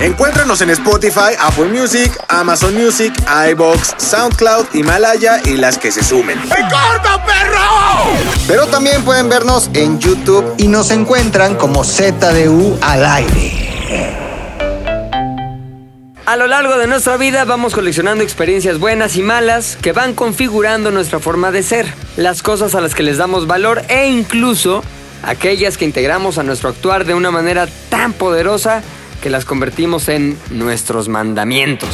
Encuéntranos en Spotify, Apple Music, Amazon Music, iBox, SoundCloud, Himalaya y las que se sumen. Pero también pueden vernos en YouTube y nos encuentran como ZDU al aire. A lo largo de nuestra vida vamos coleccionando experiencias buenas y malas que van configurando nuestra forma de ser, las cosas a las que les damos valor e incluso aquellas que integramos a nuestro actuar de una manera tan poderosa que las convertimos en nuestros mandamientos.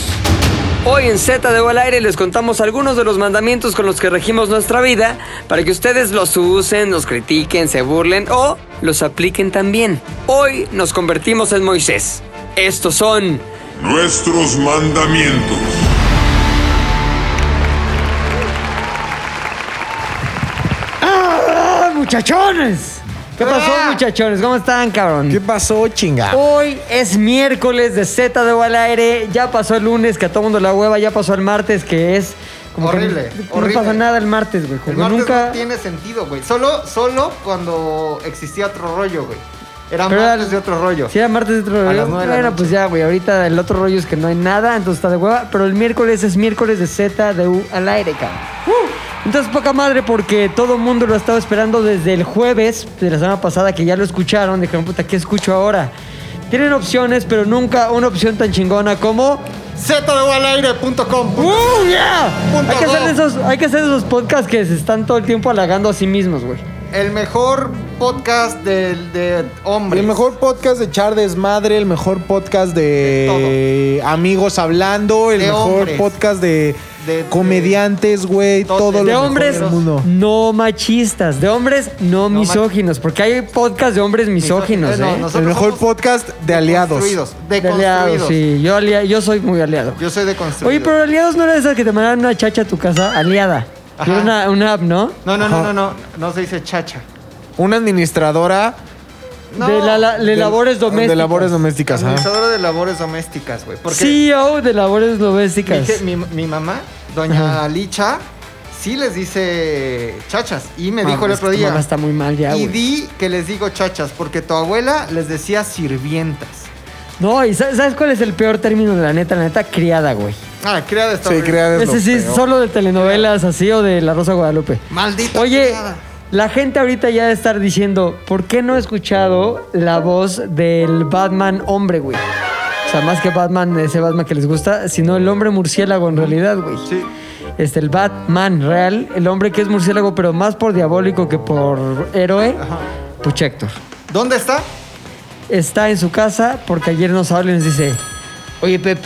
Hoy en Z de al aire les contamos algunos de los mandamientos con los que regimos nuestra vida para que ustedes los usen, los critiquen, se burlen o los apliquen también. Hoy nos convertimos en Moisés. Estos son Nuestros mandamientos. ¡Ah, muchachones! ¿Qué pasó, muchachones? ¿Cómo están, cabrón? ¿Qué pasó, chinga? Hoy es miércoles de Z de al aire. Ya pasó el lunes, que a todo mundo la hueva. Ya pasó el martes, que es. Como que Horrible, no pasa nada el martes, güey. El martes nunca. no tiene sentido, güey. Solo, solo cuando existía otro rollo, güey. Era Pero era- martes de otro rollo. Sí, era martes de otro A rollo. las nueve de la Bueno, noche. pues ya, güey. Ahorita el otro rollo es que no hay nada, entonces está de hueva. Pero el miércoles es miércoles de Z de U al aire, cabrón. Entonces, poca madre, porque todo el mundo lo ha estado esperando desde el jueves de la semana pasada, que ya lo escucharon. Dijeron, puta, ¿qué escucho ahora? Tienen opciones, pero nunca una opción tan chingona como. ZDUalaire.com. ¡Uh, yeah! Hay que, hacer esos, hay que hacer esos podcasts que se están todo el tiempo halagando a sí mismos, güey. El mejor podcast de, de hombres. El mejor podcast de echar desmadre, el mejor podcast de, amigos hablando, el De mejor hombres. podcast de, De- comediantes, güey, todo- de lo De mejor hombres del mundo. no machistas, de hombres no, misóginos, porque hay podcast de hombres misóginos, Eh, no, ¿eh? nosotros El mejor somos podcast de aliados. Construidos, De deconstruidos. aliados, sí. Yo, alia- yo soy muy aliado. Yo soy de construidos. Oye, pero aliados no era esa que te mandaban una chacha a tu casa, aliada. Ajá. Era una, una app, ¿no? No, no, no, no, no. No se dice chacha. Una administradora No. de, la- la- de de- labores domésticas. De labores domésticas, ajá. Administradora de labores domésticas, güey. Porque CEO de labores domésticas. mi, mi- mi mamá, doña Licha, sí les dice chachas. Y me Ah, dijo el otro tu día. mamá está muy mal ya, y di que les digo chachas, porque tu abuela les decía sirvientas. No, y sa- ¿sabes cuál es el peor término de la neta? La neta, criada, güey. Ah, criada está Sí, horrible. criada es Ese lo sí, peor. solo de telenovelas así o de La Rosa Guadalupe. Maldita Oye, criada. La gente ahorita ya debe estar diciendo, ¿por qué no he escuchado la voz del Batman hombre, güey? O sea, más que Batman, ese Batman que les gusta, sino el hombre murciélago en realidad, güey. Sí. Este, el Batman real, el hombre que es murciélago, pero más por diabólico que por héroe, Puch Héctor. ¿Dónde está? Está en su casa porque ayer nos habla y nos dice, oye Pep,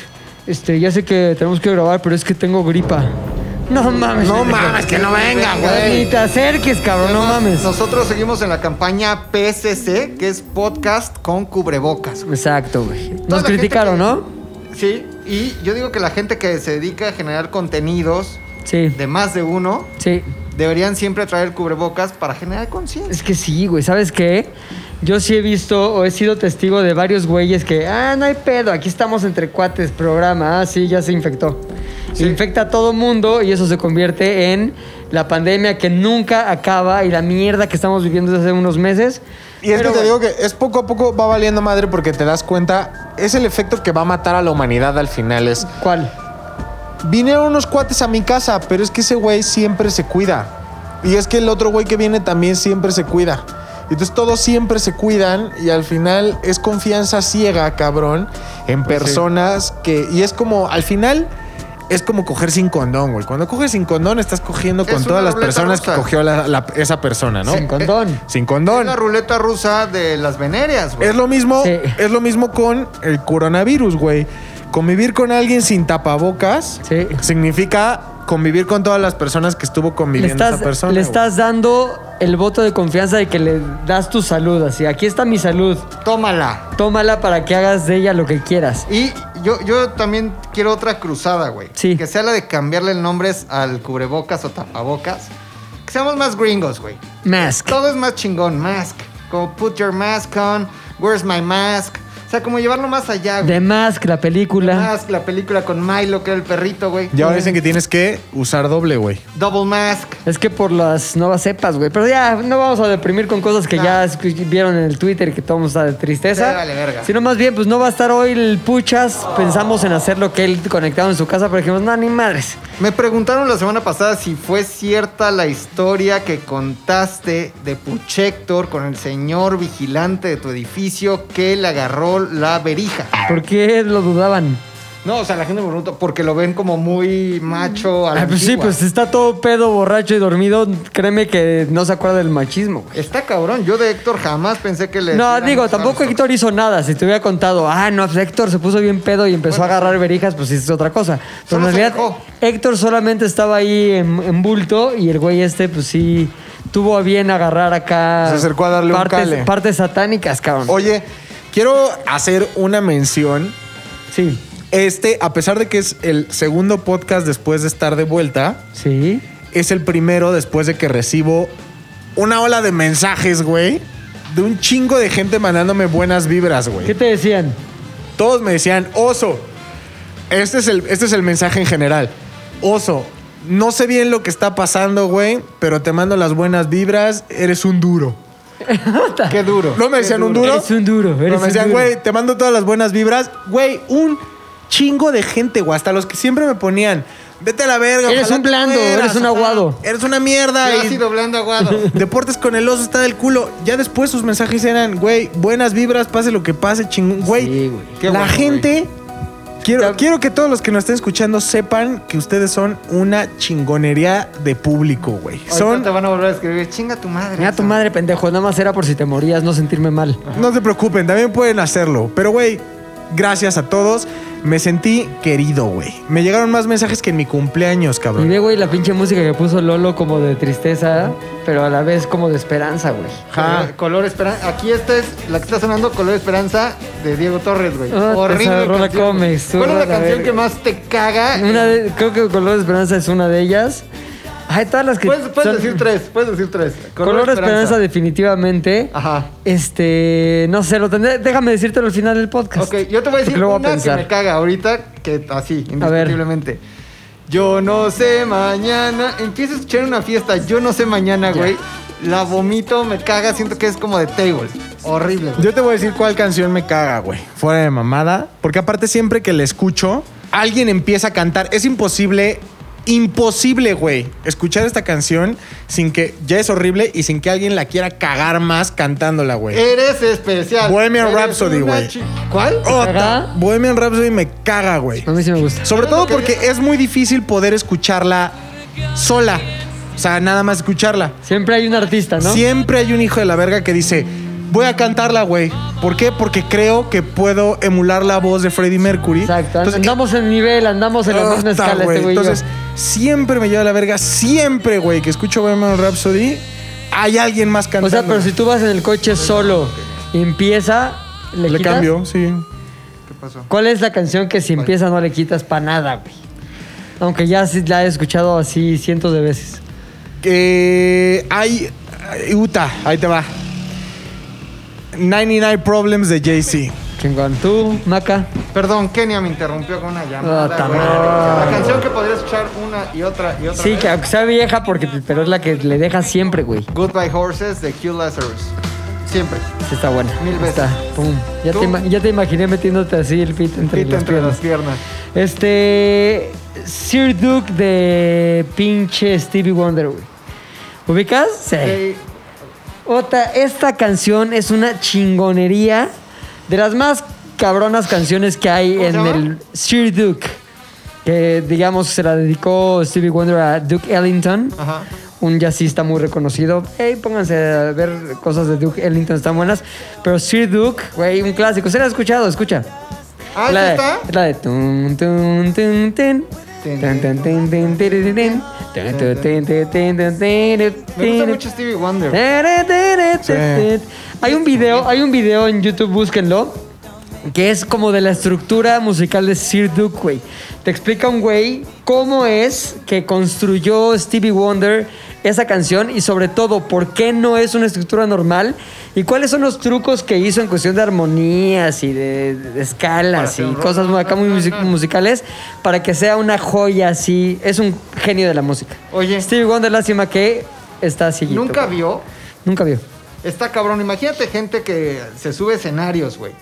este, ya sé que tenemos que grabar, pero es que tengo gripa. No mames. No mames, que no venga, Ni güey. te acerques, cabrón, no mames. Nosotros seguimos en la campaña PSC, que es podcast con cubrebocas. Exacto, güey. Nos criticaron, que- ¿no? Sí, y yo digo que la gente que se dedica a generar contenidos Sí. de más de uno, Sí. deberían siempre traer cubrebocas para generar conciencia. Es que sí, güey. ¿Sabes qué? Yo sí he visto o he sido testigo de varios güeyes que, ah, no hay pedo, aquí estamos entre cuates, programa, ah, sí, ya se infectó. Sí. Infecta a todo mundo y eso se convierte en la pandemia que nunca acaba y la mierda que estamos viviendo desde hace unos meses. Y es Pero, que te digo que es poco a poco va valiendo madre porque te das cuenta, es el efecto que va a matar a la humanidad al final. Es, ¿Cuál? vinieron unos cuates a mi casa, pero es que ese güey siempre se cuida. Y es que el otro güey que viene también siempre se cuida. Entonces todos siempre se cuidan y al final es confianza ciega, cabrón, en personas que... Y es como, al final, es como coger sin condón, güey. Cuando coges sin condón estás cogiendo Es con todas las personas rusa. que cogió la- la- esa persona, ¿no? Sin condón. Sin Es condón. la ruleta rusa de las venerias, güey. Es lo mismo, Sí. es lo mismo con el coronavirus, güey. Convivir con alguien sin tapabocas Sí. significa convivir con todas las personas que estuvo Le conviviendo estás, esa persona. le güey. estás dando el voto de confianza de que le das tu salud, así. Aquí está mi salud. Tómala. Tómala para que hagas de ella lo que quieras. Y yo, yo también quiero otra cruzada, güey. Sí. Que sea la de cambiarle el nombre al cubrebocas o tapabocas. que seamos más gringos, güey. Mask. Todo es más chingón, mask. Como put your mask on, where's my mask. O sea, como llevarlo más allá, güey. The Mask, la película. Mask, la película con Milo, que era el perrito, güey. Y ahora dicen que tienes que usar doble, güey. Double mask. Es que por las nuevas cepas, güey. Pero ya, no vamos a deprimir con cosas que No. ya vieron en el Twitter y que todo está de tristeza. Sí, vale, verga. Sino más bien, pues no va a estar hoy el Puchas. Pensamos en hacer lo que él conectado en su casa, pero dijimos, no, ni madres. Me preguntaron la semana pasada si fue cierta la historia que contaste de Puchector con el señor vigilante de tu edificio que le agarró la verija. ¿Por qué lo dudaban? No, o sea, la gente me pregunta porque lo ven como muy macho a la Ah, pues sí, pues está todo pedo, borracho y dormido. Créeme que no se acuerda del machismo, güey. Está cabrón. Yo de Héctor jamás pensé que le. No, digo, tampoco. Héctor hizo nada. Si te hubiera contado, ah, no, pues Héctor se puso bien pedo y empezó Bueno, a agarrar verijas, pues es otra cosa. Pero en realidad. Héctor solamente estaba ahí en, en bulto y el güey este, pues sí, tuvo a bien agarrar acá. Se acercó a darle un partes, cale. Partes satánicas, cabrón. Oye, quiero hacer una mención. Sí, Este, a pesar de que es el segundo podcast después de estar de vuelta, sí. es el primero después de que recibo una ola de mensajes, güey. De un chingo de gente mandándome buenas vibras, ¿Qué güey. te decían? Todos me decían, oso. Este es, el, este es el mensaje en general. Oso, no sé bien lo que está pasando, güey, pero te mando las buenas vibras. Eres un duro. Qué duro. No me Qué decían un duro. Eres un duro, me decían, güey, te mando todas las buenas vibras. Güey, un chingo de gente, güey. Hasta los que siempre me ponían, vete a la verga. Eres un blando, mueras, eres un aguado. Eres una mierda. Yo y así doblando aguado. Deportes con el oso está del culo. Ya después sus mensajes eran, güey, buenas vibras, pase lo que pase, chingón. Güey, Sí, güey. Qué la bueno, gente... Quiero, Ya- quiero que todos los que nos estén escuchando sepan que ustedes son una chingonería de público, güey. Son... te van a volver a escribir. Chinga tu madre. Mira tu madre, pendejo. Nada más era por si te morías, no sentirme mal. No se preocupen, también pueden hacerlo. Pero, güey, gracias a todos. Me sentí querido, güey. Me llegaron más mensajes que en mi cumpleaños, Y cabrón. ve, güey, la pinche música que puso Lolo como de tristeza, pero a la vez como de esperanza, güey. Ajá. Color, color Esperanza. Aquí esta es la que está sonando, Color Esperanza de Diego Torres, güey. Ah, Horrible. canción. comes, tú, ¿Cuál es la la canción verga. que más te caga? Una de- creo que Color de Esperanza es una de ellas. Ay, todas las que. Puedes, puedes son- decir tres, puedes decir tres. Color, de Esperanza, definitivamente. Ajá. Este, no sé, lo tendré. Déjame decírtelo al final del podcast. Ok, yo te voy a decir lo a una que me caga ahorita, que así, A ver. indiscutiblemente. Yo no sé mañana. Empiezo a escuchar una fiesta, yo no sé mañana, güey. La vomito, me caga, siento que es como de table. Horrible. güey. Yo te voy a decir cuál canción me caga, güey. Fuera de mamada. Porque aparte siempre que la escucho, alguien empieza a cantar. Es imposible, imposible, güey, escuchar esta canción sin que ya es horrible y sin que alguien la quiera cagar más cantándola, güey. Eres especial. Bohemian Eres Rhapsody, güey. ¿Cuál? Bohemian Rhapsody me caga, güey. A mí sí me gusta. Sobre ¿Sabes todo porque es muy difícil poder escucharla sola. O sea, nada más escucharla. Siempre hay un artista, ¿no? Siempre hay un hijo de la verga que dice, voy a cantarla, güey. ¿Por qué? Porque creo que puedo emular la voz de Freddie Mercury. Exacto. Entonces, andamos en nivel, andamos en la misma ¡Ota, escala güey! este yo. Entonces, siempre me lleva la verga. Siempre, güey, que escucho Bohemian Rhapsody, hay alguien más cantando. O sea, pero si tú vas en el coche solo y empieza, le, Le quitas? cambio, sí. ¿Qué pasó? ¿Cuál es la canción que si empieza no le quitas para nada, güey? Aunque ya la he escuchado así cientos de veces. Que hay... ay, Uta, ahí te va. 99 Problems de Jay-Z. Chingón. ¿Tú, Maca? Perdón, Kenia me interrumpió con una llamada. Ah, güey. la canción que podría escuchar una y otra y otra Sí, vez. que aunque sea vieja, porque, pero es la que le deja siempre, güey. Goodbye Horses de Hugh Lazarus. Siempre. Sí, está buena. Mil veces. Está, pum. Ya ¿Tú? te, ima- ya te imaginé metiéndote así el pito entre, Pita las entre piernas. las piernas. Este. Sir Duke de pinche Stevie Wonder, güey. ¿Ubicas? Sí. Ok, Ota, esta canción es una chingonería. De las más cabronas canciones que hay ¿Cómo se en llama? el Sir Duke. Que digamos se la dedicó Stevie Wonder a Duke Ellington. Ajá. Un jazzista muy reconocido. Hey, pónganse a ver cosas de Duke Ellington, están buenas. Pero Sir Duke, güey, un clásico. ¿Se la ha escuchado? Escucha. Ah, la ¿sí de, está? es la de tun, tun, tun, Me gusta mucho Stevie Wonder. Hay un video, hay un video en YouTube, búsquenlo. Que es como de la estructura musical de Sir Duke, güey. Te explica un güey cómo es que construyó Stevie Wonder esa canción y sobre todo por qué no es una estructura normal y cuáles son los trucos que hizo en cuestión de armonías y de, de escalas y cosas muy, acá muy music- musicales para que sea una joya así. Es un genio de la música. Oye. Stevie Wonder, lástima que está así. Nunca vio. Nunca vio. Está cabrón. Imagínate gente que se sube a escenarios, güey.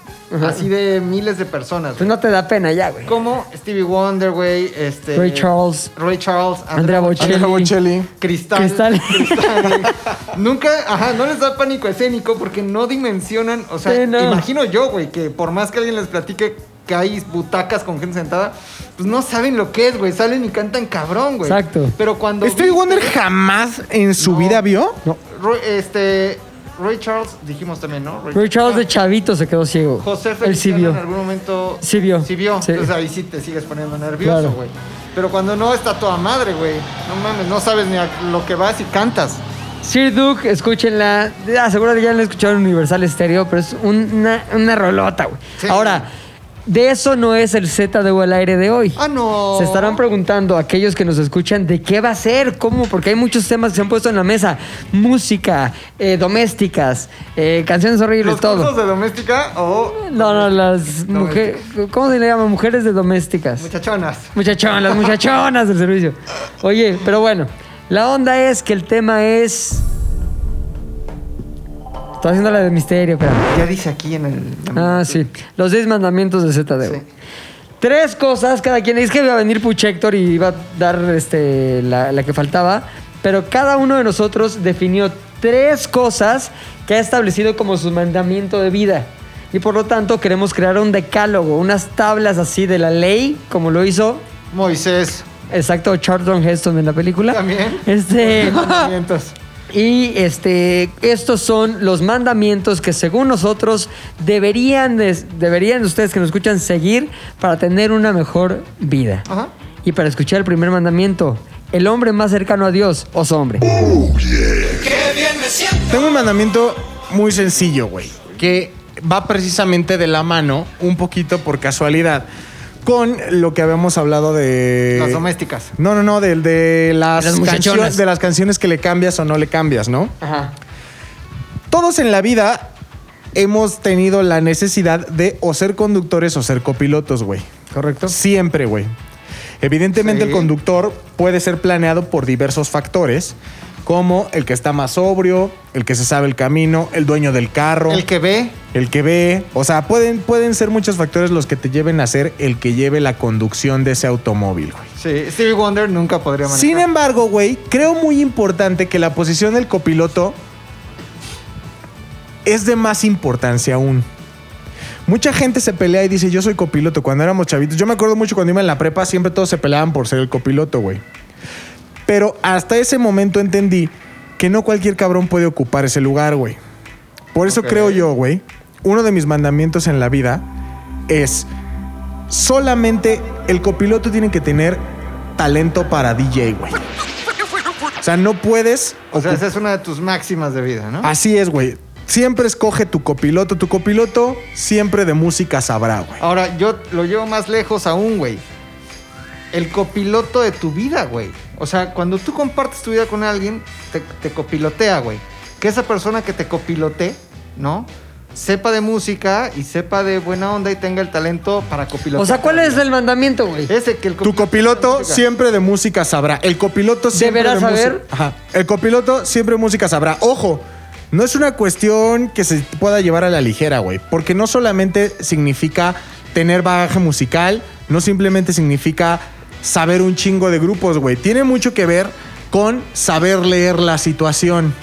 Así de miles de personas, Pues güey. no te da pena ya, güey. Como Stevie Wonder, güey. Este, Ray Charles. Ray Charles. Andrea Bocelli. Andrea Bocelli. Cristal. Cristal. Cristal. Nunca, ajá, no les da pánico escénico porque no dimensionan. O sea, Sí, no. imagino yo, güey, que por más que alguien les platique que hay butacas con gente sentada, pues no saben lo que es, güey. Salen y cantan cabrón, güey. Exacto. Pero cuando. ¿Stevie viste- Wonder jamás en su No. vida vio? Roy- este. Ray Charles, dijimos también, ¿no? Ray Charles de chavito se quedó ciego. José Feliciano en algún momento. Sí vio. Sí vio. Sí. Entonces ahí sí te sigues poniendo nervioso, Claro. güey. Pero cuando no está toda madre, güey. No mames, no sabes ni a lo que vas y cantas. Sir Duke, escúchenla. Ah, seguro ya la escucharon en Universal Stereo, pero es una, una rolota, güey. Sí. Ahora, de eso no es el ZDU al aire de hoy. Ah, no. Se estarán preguntando aquellos que nos escuchan de qué va a ser, cómo, porque hay muchos temas que se han puesto en la mesa. Música, eh, domésticas, eh, canciones horribles, ¿Los cursos todo. de doméstica o No, no, las mujeres. ¿Cómo se le llama? Mujeres de domésticas. muchachonas? Muchachonas, las muchachonas del servicio. Oye, pero bueno, la onda es que el tema es. Estoy haciendo la de misterio, pero. Ya dice aquí en el. Ah, sí. Los 10 mandamientos de ZDU. Sí. Tres cosas, cada quien. Es que iba a venir Puchector y iba a dar este, la, la que faltaba. Pero cada uno de nosotros definió tres cosas que ha establecido como su mandamiento de vida. Y por lo tanto queremos crear un decálogo, unas tablas así de la ley, como lo hizo Moisés. Exacto, Charlton Heston en la película. También. Este. Mandamientos. Y este, estos son los mandamientos que según nosotros deberían, de, deberían ustedes que nos escuchan seguir para tener una mejor vida. Ajá. Y para escuchar el primer mandamiento, el hombre más cercano a Dios, oso hombre. Tengo un mandamiento muy sencillo, güey. Que va precisamente de la mano, un poquito por casualidad, con lo que habíamos hablado de. Las domésticas. No, no, no, del de las, canciones, de las canciones que le cambias o no le cambias, ¿no? Ajá. Todos en la vida hemos tenido la necesidad de o ser conductores o ser copilotos, güey. ¿Correcto? Siempre, güey. Evidentemente Sí. el conductor puede ser planeado por diversos factores, como el que está más sobrio, el que se sabe el camino, el dueño del carro, El que ve. el que ve. O sea, pueden, pueden ser muchos factores los que te lleven a ser el que lleve la conducción de ese automóvil, güey. Sí, Stevie Wonder nunca podría manejar. Sin embargo, güey, creo muy importante que la posición del copiloto es de más importancia aún. Mucha gente se pelea y dice, yo soy copiloto. Cuando éramos chavitos, yo me acuerdo mucho cuando iba en la prepa, siempre todos se peleaban por ser el copiloto, güey. Pero hasta ese momento entendí que no cualquier cabrón puede ocupar ese lugar, güey. Por eso creo yo, güey, uno de mis mandamientos en la vida es solamente el copiloto tiene que tener talento para DJ, güey. O sea, no puedes. O sea, esa es una de tus máximas de vida, ¿no? Así es, güey. Siempre escoge tu copiloto. Tu copiloto siempre de música sabrá, güey. Ahora, yo lo llevo más lejos aún, güey. El copiloto de tu vida, güey. O sea, cuando tú compartes tu vida con alguien, te, te copilotea, güey. Que esa persona que te copilote, ¿no? Sepa de música y sepa de buena onda y tenga el talento para copilotear. O sea, ¿cuál es el mandamiento, güey? Ese que el Tu copiloto siempre de música sabrá. El copiloto siempre ¿Deberá de saber? música- Ajá. El copiloto siempre de música sabrá. Ojo, no es una cuestión que se pueda llevar a la ligera, güey. Porque no solamente significa tener bagaje musical, no simplemente significa saber un chingo de grupos, güey. Tiene mucho que ver con saber leer la situación.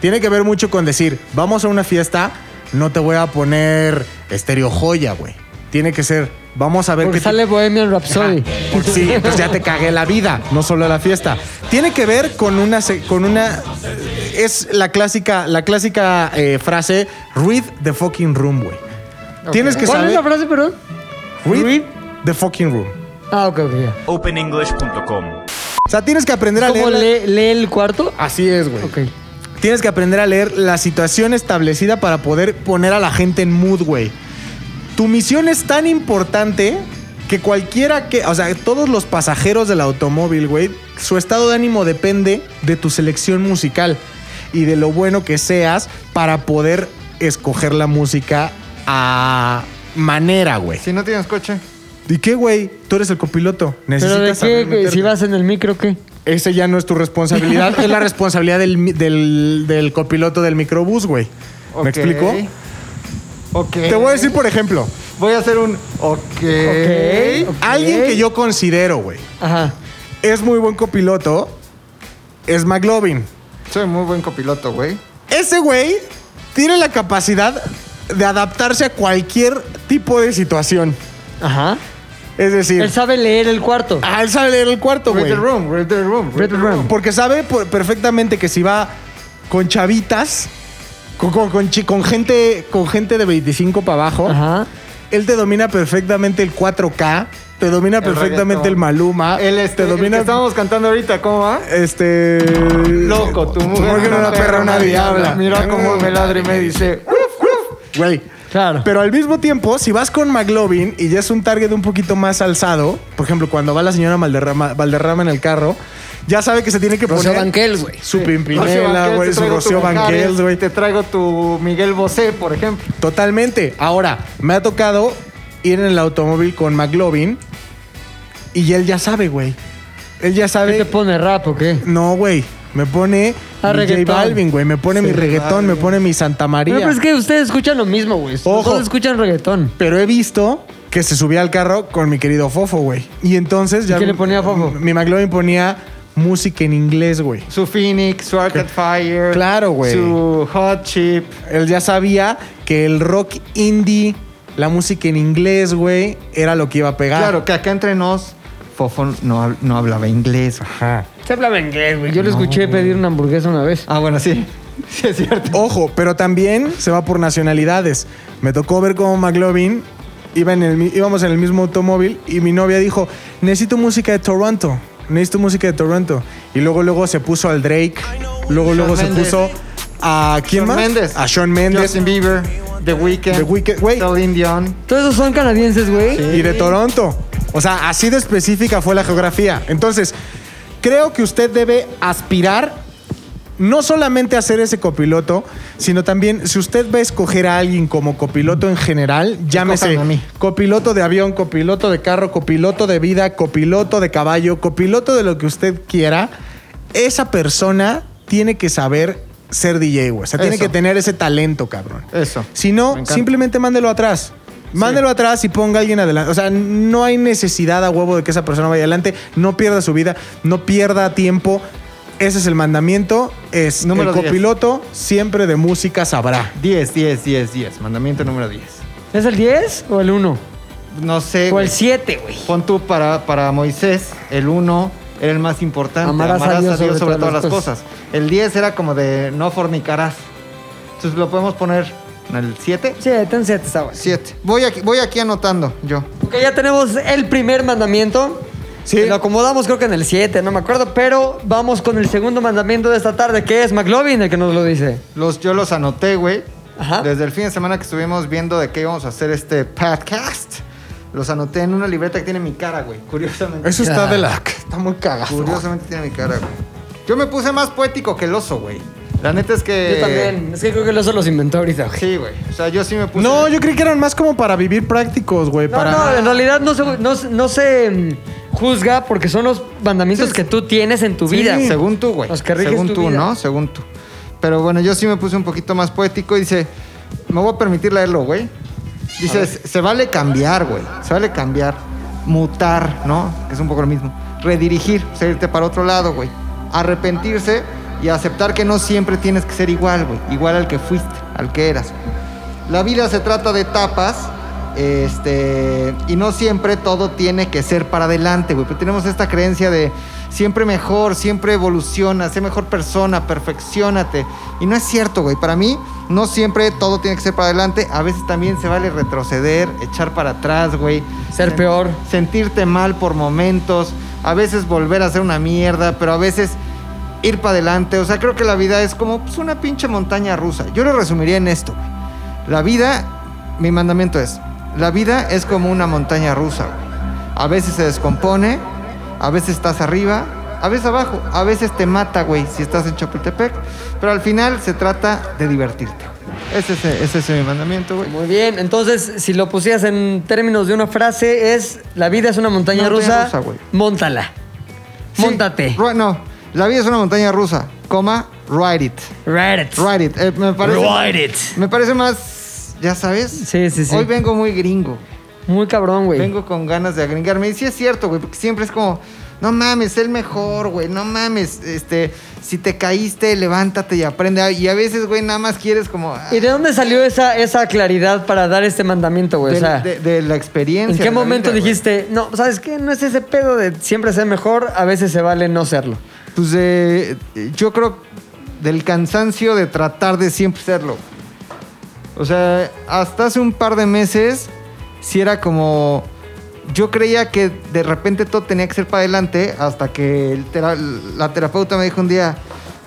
Tiene que ver mucho con decir, vamos a una fiesta, no te voy a poner estéreo joya, güey. Tiene que ser, vamos a ver Porque qué sale Bohemian Rhapsody. Ajá. Sí, pues ya te cagué la vida, no solo la fiesta. Tiene que ver con una con una es la clásica la clásica eh, frase read the fucking room, güey. Tienes que ¿Cuál saber es la frase, perdón? read, Read? the fucking room. Ah, ok, ok, ya. openenglish.com. O sea, tienes que aprender a ¿Cómo leer. lee, lee el cuarto? Así es, güey. Ok. Tienes que aprender a leer la situación establecida para poder poner a la gente en mood, güey. Tu misión es tan importante que cualquiera que, o sea, todos los pasajeros del automóvil, güey, su estado de ánimo depende de tu selección musical y de lo bueno que seas para poder escoger la música a manera, güey. Si no tienes coche. ¿Y qué, güey? Tú eres el copiloto. ¿Pero de Necesitas qué? saber güey? Si vas en el micro, ¿qué? Ese ya no es tu responsabilidad, es la responsabilidad del, mi- del, del copiloto del microbús, güey. ¿Me Ok. explico? Ok. Te voy a decir, por ejemplo, Voy a hacer un. Ok. Ok. alguien que yo considero, güey, Ajá. es muy buen copiloto, es McLovin. Soy muy buen copiloto, güey. Ese güey tiene la capacidad de adaptarse a cualquier tipo de situación. Ajá. Es decir, Él sabe leer el cuarto. ah, él sabe leer el cuarto, Read güey. the room, read the room. Read the room. Porque sabe perfectamente que si va con chavitas, con, con- con chi- con gente, con gente de 25 para abajo, Ajá. él te domina perfectamente el 4K, te domina perfectamente reggaetón. el Maluma, El, este, te el domina que estábamos cantando ahorita, ¿cómo va? este Loco, tu mujer, no una perra, una diabla. Mira cómo me ladra y me dice. Güey. Claro. Pero al mismo tiempo, si vas con McLovin y ya es un target un poquito más alzado, por ejemplo, cuando va la señora Valderrama, Valderrama en el carro, ya sabe que se tiene que Rocío poner Banquels, güey. su pimpinela, güey, su Rocío Banquels, güey. Te traigo tu Miguel Bosé, por ejemplo. Totalmente. Ahora, me ha tocado ir en el automóvil con McLovin y él ya sabe, güey. Él ya ¿Qué sabe. te pone rap o qué? No, güey. Me pone Ah, mi J reggaetón. Balvin, güey. Me pone mi reggaetón, me pone mi Santa María. Pero, pero es que ustedes escuchan lo mismo, güey. Ojo. Todos escuchan reggaetón. Pero he visto que se subía al carro con mi querido Fofo, güey. Y entonces ya. qué le ponía a Fofo? Mi McLovin ponía música en inglés, güey. Su Phoenix, su Arcade Fire. Claro, güey. Su Hot Chip. Él ya sabía que el rock indie, la música en inglés, güey, era lo que iba a pegar. Claro, que acá entre nos, Fofo no, no hablaba inglés. Ajá. Se hablaba inglés, güey. Yo le escuché pedir una hamburguesa una vez. Ah, bueno, sí. Sí, es cierto. Ojo, pero también se va por nacionalidades. Me tocó ver cómo McLovin iba en el, mi- íbamos en el mismo automóvil y mi novia dijo, necesito música de Toronto, necesito música de Toronto. Y luego, luego se puso al Drake, luego, Shawn luego se Mendes. puso a... ¿Quién Shawn más? Mendes. A Shawn Mendes. Justin Bieber. The Weeknd. The Weeknd, güey. Celine Dion. Todos esos son canadienses, güey. y de Toronto. O sea, así de específica fue la geografía. Entonces, creo que usted debe aspirar no solamente a ser ese copiloto, sino también, si usted va a escoger a alguien como copiloto en general, llámese copiloto de avión, copiloto de carro, copiloto de vida, copiloto de caballo, copiloto de lo que usted quiera, esa persona tiene que saber ser DJ, güey. O sea, tiene que tener ese talento, cabrón. Eso. Si no, simplemente mándelo atrás. Mándelo atrás y ponga a alguien adelante. O sea, no hay necesidad a huevo de que esa persona vaya adelante. No pierda su vida, no pierda tiempo. Ese es el mandamiento. Es Número el 10. copiloto siempre de música sabrá. 10, 10, 10, 10. Mandamiento número 10. ¿Es el 10 o el 1? No sé. O el güey. 7, güey. Pon tú para, para Moisés, el 1 era el más importante. Amarás a Dios sobre todas las cosas. El 10 era como de no fornicarás. Entonces lo podemos poner en el 7. 7, en 7 está bueno. 7. Voy aquí, voy aquí anotando yo. Ok, ya tenemos el primer mandamiento. Sí. Lo acomodamos creo que en el 7, no me acuerdo, pero vamos con el segundo mandamiento de esta tarde, que es McLovin el que nos lo dice. Los, yo los anoté, güey. Ajá. Desde el fin de semana que estuvimos viendo de qué íbamos a hacer este podcast. Los anoté en una libreta que tiene mi cara, güey. Curiosamente. Eso está de la... Está muy cagado. Curiosamente tiene mi cara, güey. Yo me puse más poético que el oso, güey. La neta es que. Yo también. Es que creo que el oso los inventó ahorita, güey. Sí, güey. O sea, yo sí me puse. No, yo creí que eran más como para vivir prácticos, güey. No, para... no, en realidad no se, no, se- no se mm, juzga porque son los mandamientos que tú tienes en tu Sí. vida. Según tú, güey. Los que riges Según tu tú, vida. ¿no? Según tú. Pero bueno, yo sí me puse un poquito más poético y dice. Me voy a permitir leerlo, güey. Dice, se vale cambiar, güey. Se vale cambiar. Mutar, ¿no? Que es un poco lo mismo. Redirigir, o sea, irte para otro lado, güey. Arrepentirse y aceptar que no siempre tienes que ser igual, güey. Igual al que fuiste, al que eras. La vida se trata de etapas. Este, y no siempre todo tiene que ser para adelante, güey. Pero tenemos esta creencia de siempre mejor, siempre evoluciona, sé mejor persona, perfeccionate. Y no es cierto, güey. Para mí, no siempre todo tiene que ser para adelante. A veces también se vale retroceder, echar para atrás, güey. Ser Sen- peor. Sentirte mal por momentos. A veces volver a ser una mierda, pero a veces ir para adelante. O sea, creo que la vida es como pues, una pinche montaña rusa. Yo lo resumiría en esto, güey. La vida, mi mandamiento es, La vida es como una montaña rusa. A veces se descompone, a veces estás arriba, a veces abajo, a veces te mata, güey, si estás en Chapultepec. Pero al final se trata de divertirte. Ese es, ese es mi mandamiento, güey. Muy bien, entonces si lo pusieras en términos de una frase es la vida es una montaña, Montaña rusa, rusa, güey. móntala. Sí, no, la vida es una montaña rusa, coma, ride it. Ride it. Ride it. Eh, me parece, Ride it. Me parece más, ya sabes. Sí, sí, sí. Hoy vengo muy gringo. Muy cabrón, güey. Vengo con ganas de agringarme. Y sí es cierto, güey, porque siempre es como, no mames, el mejor, güey, no mames, este, si te caíste, levántate y aprende. Y a veces, güey, nada más quieres como... ah, ¿Y de dónde salió esa, esa claridad para dar este mandamiento, güey? O de, sea, de- de la experiencia. ¿en qué momento vida, dijiste, no, ¿sabes qué? No es ese pedo de siempre ser mejor, a veces se vale no serlo? Pues eh, yo creo del cansancio de tratar de siempre serlo. O sea, hasta hace un par de meses, si era como. Yo creía que de repente todo tenía que ser para adelante, hasta que el tera- la terapeuta me dijo un día: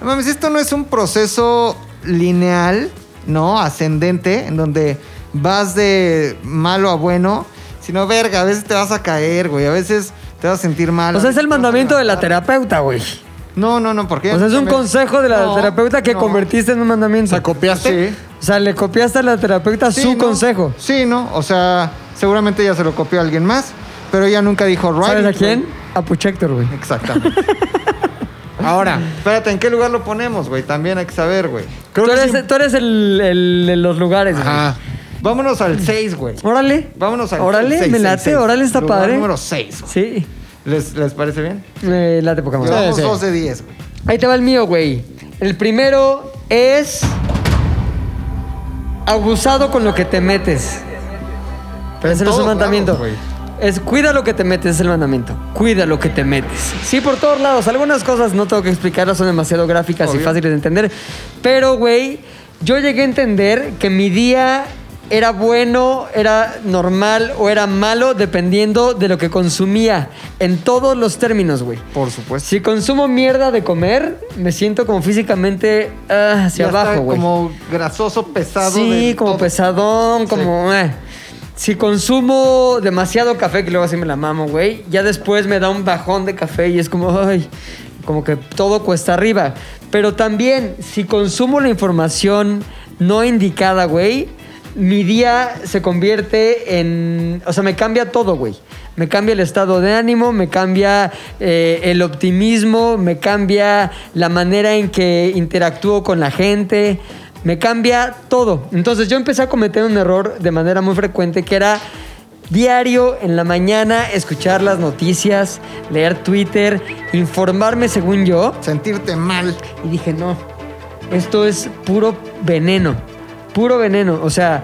No mames, esto no es un proceso lineal, ¿no? Ascendente, en donde vas de malo a bueno, sino verga, a veces te vas a caer, güey, a veces te vas a sentir mal. O sea, es el mandamiento de la terapeuta, güey. No, no, no, porque. O sea, es un consejo de la No, terapeuta que no. convertiste en un mandamiento. O sea, ¿copiaste? Sí. O sea, le copiaste a la terapeuta Sí, su ¿no? consejo. Sí, ¿no? O sea, seguramente ya se lo copió a alguien más, pero ella nunca dijo right. ¿Sabes a quién? A Puchector, güey. Exactamente. Ahora, Espérate, ¿en qué lugar lo ponemos, güey? También hay que saber, güey. creo Tú que eres, sí- tú eres el, el de los lugares, güey. Ajá. Vámonos al 6, güey. Órale. Vámonos al Órale, seis, me seis, late, seis. órale, está Lugar padre. número 6. Sí, ¿Les, ¿Les parece bien? late poca madre. Llevamos sí. 2 de 10, güey. Ahí te va el mío, güey. El primero es abusado con lo que te metes. Pero ese no es un todos mandamiento. lados, güey. es cuida lo que te metes, es el mandamiento. Cuida lo que te metes. Sí, por todos lados. Algunas cosas no tengo que explicarlas, son demasiado gráficas y Obvio. fáciles de entender. Pero, güey, yo llegué a entender que mi día era bueno, era normal o era malo dependiendo de lo que consumía. En todos los términos, güey. Por supuesto. Si consumo mierda de comer, me siento como físicamente ah, hacia Ya abajo, güey. Como grasoso, pesado. Sí, como todo. pesadón, como... eh. Si consumo demasiado café, que luego así me la mamo, güey, ya después me da un bajón de café y es como, ay, como que todo cuesta arriba. Pero también, si consumo la información no indicada, güey, mi día se convierte en... O sea, me cambia todo, güey. Me cambia el estado de ánimo, me cambia eh, el optimismo, me cambia la manera en que interactúo con la gente, me cambia todo. Entonces yo empecé a cometer un error de manera muy frecuente que era diario en la mañana escuchar las noticias, leer Twitter, informarme según yo. Sentirte mal. Y dije, no, esto es puro veneno, puro veneno. O sea,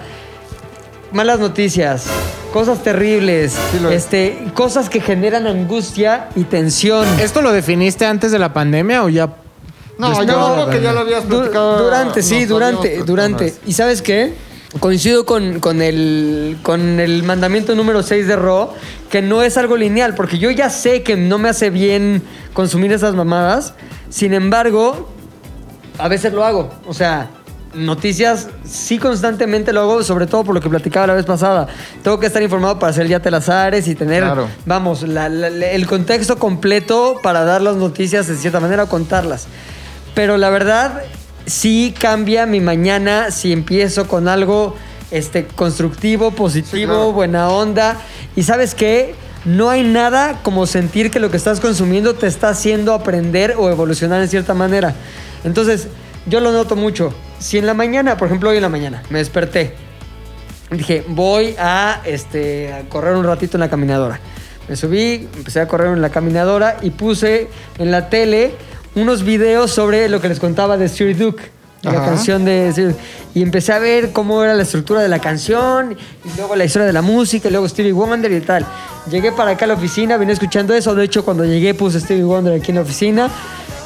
malas noticias, cosas terribles, Sí lo es. este, cosas que generan angustia y tensión. ¿Esto lo definiste antes de la pandemia o ya? No, yo creo que ya lo habías Du- platicado. durante, sí, durante, durante. ¿Y sabes qué? Coincido con, con el, con el mandamiento número 6 de Ro, que no es algo lineal, porque yo ya sé que no me hace bien consumir esas mamadas. Sin embargo, a veces lo hago. O sea, noticias sí constantemente lo hago, sobre todo por lo que platicaba la vez pasada. Tengo que estar informado para hacer ya te las ares y tener, Claro. vamos, la- la- la- el contexto completo para dar las noticias de cierta manera o contarlas. Pero la verdad, sí cambia mi mañana si empiezo con algo este, constructivo, positivo, Sí, claro. buena onda. Y sabes qué? No hay nada como sentir que lo que estás consumiendo te está haciendo aprender o evolucionar en cierta manera. Entonces, yo lo noto mucho. Si en la mañana, por ejemplo, hoy en la mañana, me desperté, dije, voy a, este, a correr un ratito en la caminadora. Me subí, empecé a correr en la caminadora y puse en la tele unos videos sobre lo que les contaba de Sir Duke. La canción de y empecé a ver cómo era la estructura de la canción y luego la historia de la música y luego Stevie Wonder y tal. Llegué para acá a la oficina, vine escuchando eso. De hecho, cuando llegué puse Stevie Wonder aquí en la oficina.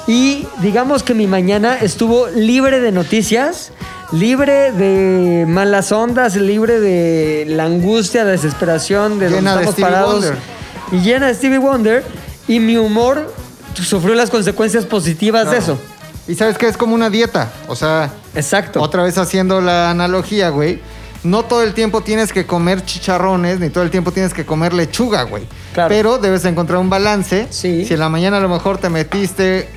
Y digamos que mi mañana estuvo libre de noticias, libre de malas ondas, libre de la angustia, la desesperación de donde Llena de estamos parados. Wonder. Y llena de Stevie Wonder. Y mi humor sufrió las consecuencias positivas de eso. Y sabes que es como una dieta. O sea, Exacto. otra vez haciendo la analogía, güey. no todo el tiempo tienes que comer chicharrones, ni todo el tiempo tienes que comer lechuga, güey. Claro. Pero debes encontrar un balance. Sí. Si en la mañana a lo mejor te metiste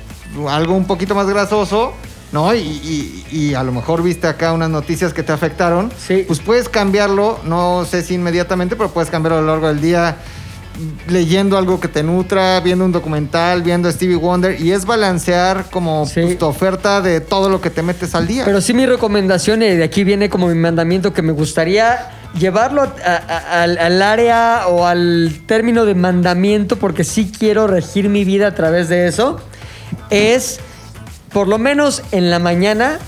algo un poquito más grasoso, ¿no? Y, y- y a lo mejor viste acá unas noticias que te afectaron, Sí. pues puedes cambiarlo, no sé si inmediatamente, pero puedes cambiarlo a lo largo del día leyendo algo que te nutra, viendo un documental, viendo Stevie Wonder y es balancear como Sí. pues, tu oferta de todo lo que te metes al día. Pero sí mi recomendación, y de aquí viene como mi mandamiento, que me gustaría llevarlo a- a- al, al área o al término de mandamiento, porque sí quiero regir mi vida a través de eso, es por lo menos en la mañana,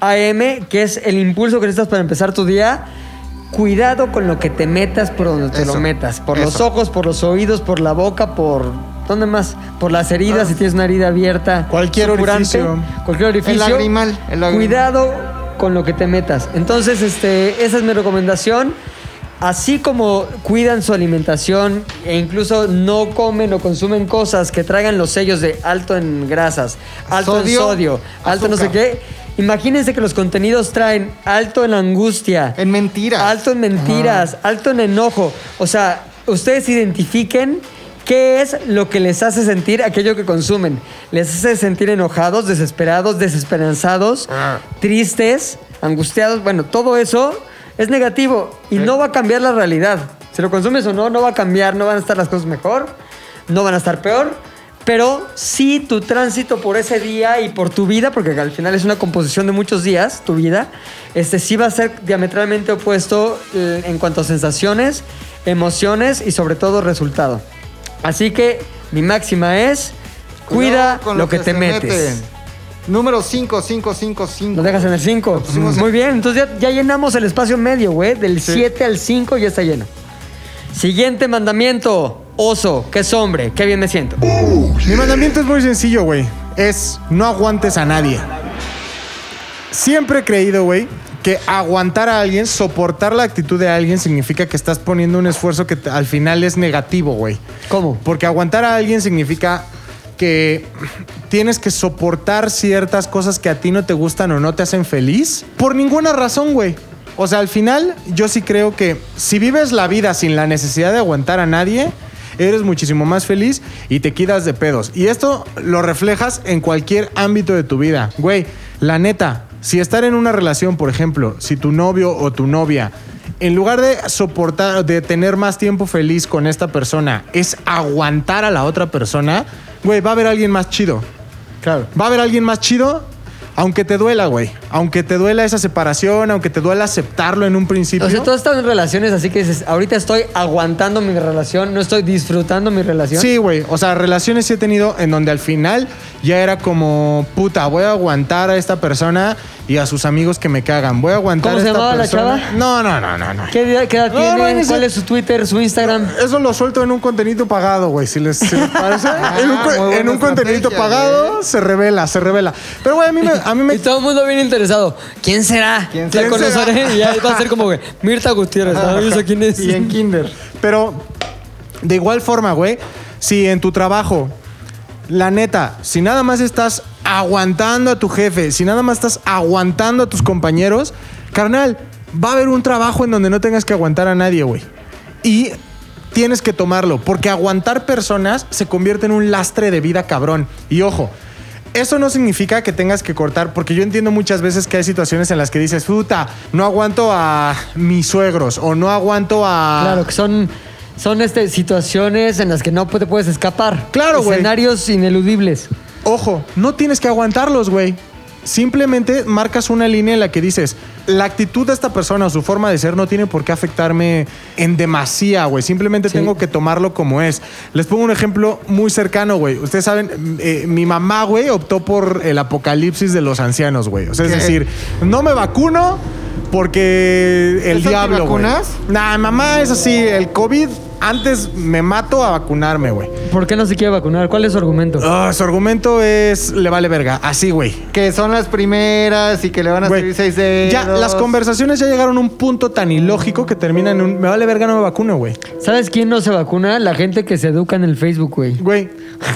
AM, que es el impulso que necesitas para empezar tu día, cuidado con lo que te metas por donde te Eso, lo metas. Por los ojos, por los oídos, por la boca, por... ¿Dónde más? Por las heridas, si tienes una herida abierta. Cualquier orificio. Cualquier orificio. El lagrimal, el lagrimal. Cuidado con lo que te metas. Entonces, este, esa es mi recomendación. Así como cuidan su alimentación e incluso no comen o consumen cosas que traigan los sellos de alto en grasas, alto Sodio, en sodio, alto no sé qué. Imagínense que los contenidos traen alto en angustia, en mentiras. alto en mentiras, alto en enojo. O sea, ustedes identifiquen qué es lo que les hace sentir aquello que consumen. Les hace sentir enojados, desesperados, desesperanzados, Ah. tristes, angustiados. Bueno, todo eso es negativo y no va a cambiar la realidad. Si lo consumes o no, no va a cambiar, no van a estar las cosas mejor, no van a estar peor. Pero sí tu tránsito por ese día y por tu vida, porque al final es una composición de muchos días, tu vida, este sí va a ser diametralmente opuesto eh, en cuanto a sensaciones, emociones y sobre todo resultado. Así que mi máxima es, cuida Cuidado con lo que, te metes. Número 5555. ¿Lo dejas en el 5? pusimos Muy bien, entonces ya, ya llenamos el espacio medio, güey. Del Sí. 7 al 5 ya está lleno. Siguiente mandamiento. Oso, que es hombre, qué bien me siento. Mi mandamiento es muy sencillo, güey. Es no aguantes a nadie. Siempre he creído, güey, que aguantar a alguien, soportar la actitud de alguien significa que estás poniendo un esfuerzo que al final es negativo, güey. ¿Cómo? Porque aguantar a alguien significa que tienes que soportar ciertas cosas que a ti no te gustan o no te hacen feliz por ninguna razón, güey. O sea, al final yo sí creo que si vives la vida sin la necesidad de aguantar a nadie, eres muchísimo más feliz y te quitas de pedos. Y esto lo reflejas en cualquier ámbito de tu vida. Güey, la neta, si estar en una relación, por ejemplo, si tu novio o tu novia en lugar de soportar, de tener más tiempo feliz con esta persona, es aguantar a la otra persona, güey, va a haber alguien más chido. Claro. Va a haber alguien más chido, aunque te duela, güey. Aunque te duela esa separación, aunque te duela aceptarlo en un principio. O sea, tú has estado en relaciones así que dices, ahorita estoy aguantando mi relación, no estoy disfrutando mi relación. Sí, güey. O sea, relaciones sí he tenido en donde al final ya era como, puta, voy a aguantar a esta persona y a sus amigos que me cagan. Voy a aguantar ¿Cómo a se esta llamaba la persona. chava? No, no, no, no, no. ¿Qué edad, qué edad No, tiene? no, ese- ¿Cuál es su Twitter, su Instagram? Eso lo suelto en un contenido pagado, güey. Si les, si les parece. en un, buena en un contenido pagado se revela, se revela. Pero, güey, a mí me. A mí me Y todo el mundo bien interesado. ¿Quién será? ¿Quién será? conoceré y ya va a ser como que Mirta Gutiérrez. quién es. Y en Kinder. Pero de igual forma, güey, si en tu trabajo, la neta, si nada más estás aguantando a tu jefe, si nada más estás aguantando a tus compañeros, carnal, va a haber un trabajo en donde no tengas que aguantar a nadie, güey. Y tienes que tomarlo, porque aguantar personas se convierte en un lastre de vida cabrón. Y ojo, eso no significa que tengas que cortar, porque yo entiendo muchas veces que hay situaciones en las que dices, puta, no aguanto a mis suegros o no aguanto a... Claro, que son, son este, situaciones en las que no te puedes escapar. Claro, güey. Escenarios ineludibles. Ojo, no tienes que aguantarlos, güey. Simplemente marcas una línea en la que dices, la actitud de esta persona o su forma de ser no tiene por qué afectarme en demasía, güey. Simplemente Sí. tengo que tomarlo como es. Les pongo un ejemplo muy cercano, güey. Ustedes saben, eh, mi mamá, güey, optó por el apocalipsis de los ancianos, güey. O sea, es decir, no me vacuno porque el ¿Es diablo, güey. antivacunas? Nah, mamá es así, el COVID, antes me mato a vacunarme, güey. ¿Por qué no se quiere vacunar? ¿Cuál es su argumento? Ah, su argumento es, le vale verga, así, güey. Que son las primeras y que le van a Güey, servir seis dedos. Ya, las conversaciones ya llegaron a un punto tan ilógico que terminan en un. Me vale verga, no me vacuno, güey. ¿Sabes quién no se vacuna? La gente que se educa en el Facebook, güey. Güey.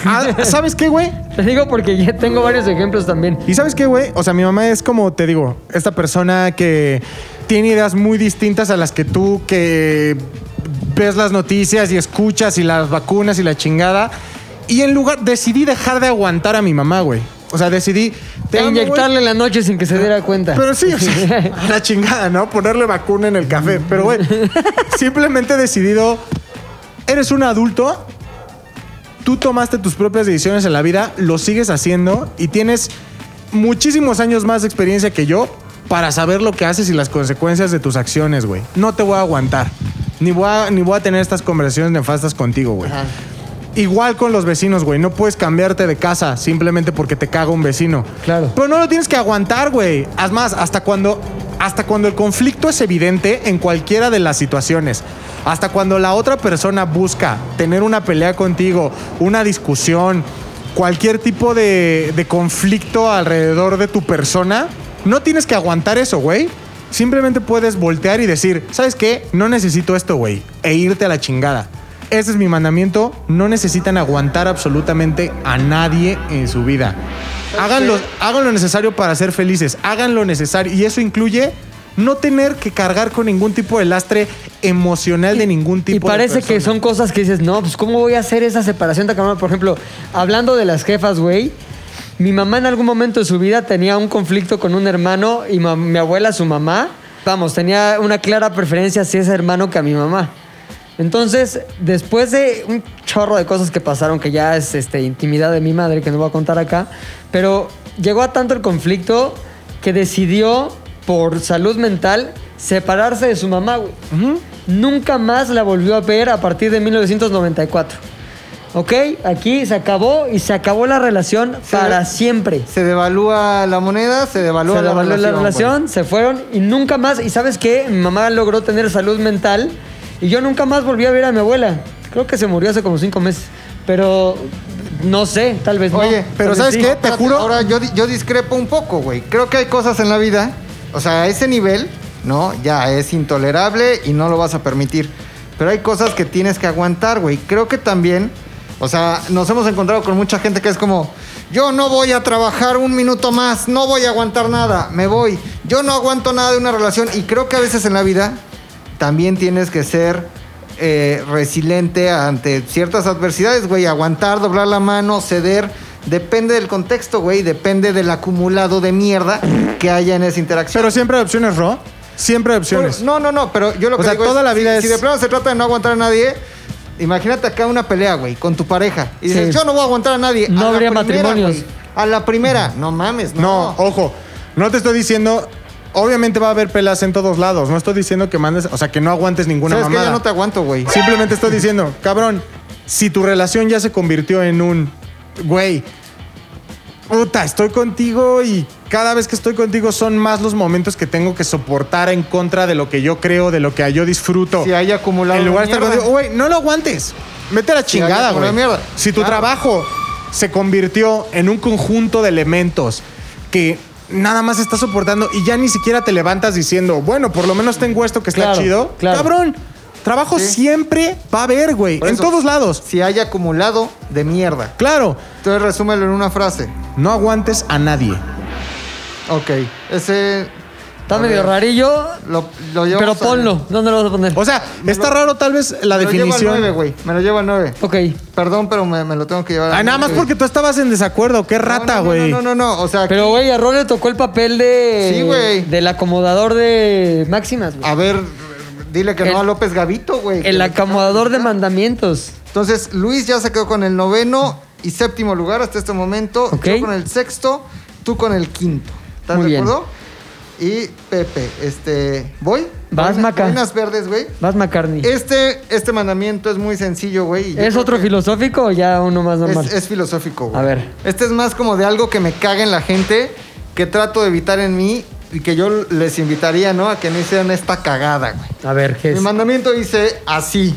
Ah, ¿Sabes qué, güey? Te digo porque ya tengo varios ejemplos también. ¿Y sabes qué, güey? O sea, mi mamá es como, te digo, esta persona que tiene ideas muy distintas a las que tú que ves las noticias y escuchas y las vacunas y la chingada. Y en lugar, decidí dejar de aguantar a mi mamá, güey. O sea, decidí... Te amo, güey. inyectarle en la noche sin que se diera cuenta. Pero sí, o sea, la chingada, ¿no? Ponerle vacuna en el café. Pero, güey, simplemente he decidido, eres un adulto, tú tomaste tus propias decisiones en la vida, lo sigues haciendo y tienes muchísimos años más de experiencia que yo para saber lo que haces y las consecuencias de tus acciones, güey. No te voy a aguantar. Ni voy a, ni voy a tener estas conversaciones nefastas contigo, güey. Igual con los vecinos, güey. No puedes cambiarte de casa simplemente porque te caga un vecino. Claro. Pero no lo tienes que aguantar, güey. Haz más, hasta cuando, hasta cuando el conflicto es evidente en cualquiera de las situaciones. Hasta cuando la otra persona busca tener una pelea contigo, una discusión, cualquier tipo de, conflicto alrededor de tu persona, no tienes que aguantar eso, güey. Simplemente puedes voltear y decir, ¿sabes qué? No necesito esto, güey. E irte a la chingada. Ese es mi mandamiento. No necesitan aguantar absolutamente a nadie en su vida. Hagan lo, hagan lo necesario para ser felices. Hagan lo necesario. Y eso incluye no tener que cargar con ningún tipo de lastre emocional de ningún tipo Y parece de que son cosas que dices, no, pues ¿cómo voy a hacer esa separación tan cabrona? Por ejemplo, hablando de las jefas, güey, mi mamá en algún momento de su vida tenía un conflicto con un hermano y mi abuela, su mamá, vamos, tenía una clara preferencia hacia ese hermano que a mi mamá. Entonces, después de un chorro de cosas que pasaron, que ya es este, intimidad de mi madre, que no voy a contar acá, pero llegó a tanto el conflicto que decidió, por salud mental, separarse de su mamá, güey. Nunca más la volvió a ver a partir de 1994. ¿Ok? Aquí se acabó y se acabó la relación Se- para siempre. Se devalúa la moneda, se devalúa, Se la, relación, la relación, se fueron y nunca más. ¿Y sabes qué? Mi mamá logró tener salud mental y yo nunca más volví a ver a mi abuela. Creo que se murió hace como cinco meses. Pero no sé, tal vez no. Oye, pero ¿sabes sí. qué? Te juro- Ahora yo, yo discrepo un poco, güey. Creo que hay cosas en la vida, o sea, a ese nivel, ¿no? Ya es intolerable y no lo vas a permitir. Pero hay cosas que tienes que aguantar, güey. Creo que también, o sea, nos hemos encontrado con mucha gente que es como, yo no voy a trabajar un minuto más, no voy a aguantar nada, me voy. Yo no aguanto nada de una relación y creo que a veces en la vida también tienes que ser eh, resiliente ante ciertas adversidades, güey. Aguantar, doblar la mano, ceder. Depende del contexto, güey. Depende del acumulado de mierda que haya en esa interacción. Pero siempre hay opciones, Ro. Siempre hay opciones. No, no, no, pero yo lo O que sea, digo toda es, la vida si, es- si de plano se trata de no aguantar a nadie, imagínate acá una pelea, güey, con tu pareja. Y dices, Sí. yo no voy a aguantar a nadie. No A habría primera, matrimonios. A la primera. No mames, no. No, ojo, no te estoy diciendo. Obviamente va a haber pelas en todos lados. No estoy diciendo que mandes, o sea, que no aguantes ninguna ¿Sabes mamada. Ya no te aguanto, güey. Simplemente estoy diciendo, cabrón, si tu relación ya se convirtió en un, güey, puta, estoy contigo y cada vez que estoy contigo son más los momentos que tengo que soportar en contra de lo que yo creo, de lo que yo disfruto. Si hay acumulado En lugar de estar mierda. contigo, güey, no lo aguantes. Vete a la chingada, güey. Si tu Claro. trabajo se convirtió en un conjunto de elementos que nada más estás soportando y ya ni siquiera te levantas diciendo, bueno, por lo menos tengo esto que está Claro, chido. claro. Cabrón, trabajo Sí. siempre va a haber, güey. En todos lados. Si hay acumulado de mierda. Claro, Entonces resúmelo en una frase. no aguantes a nadie. Ok. Ese. Está a medio ver, rarillo, Lo, lo llevamos pero ponlo. ¿Dónde lo vas a poner? O sea, está raro tal vez la Me lo llevo al definición. 9, güey. Me lo llevo al 9. ok. Perdón, pero me, me lo tengo que llevar al Ay, nada más nueve. porque tú estabas en desacuerdo. Qué No, rata, no, no, güey. No, no, no, no. O sea, Pero, güey, a Ron le tocó el papel de. Sí, güey. Del acomodador de máximas, güey. a ver, dile que El- no a López Gavito, güey. El acomodador de mandamientos. Entonces, Luis ya se quedó con el noveno y séptimo lugar hasta este momento. Ok. Yo con el sexto, tú con el quinto. ¿Estás Muy de bien. acuerdo? Y Pepe, este. ¿Voy? Vas, Maca. Verdes, güey. Vas McCartney. Este, este mandamiento es muy sencillo, güey. ¿Es otro filosófico o ya uno más normal? Es, es filosófico, güey. A ver. Este es más como de algo que me caga en la gente, que trato de evitar en mí y que yo les invitaría, ¿no? A que no hicieran esta cagada, güey. A ver, ¿qué Mi es? mandamiento dice así: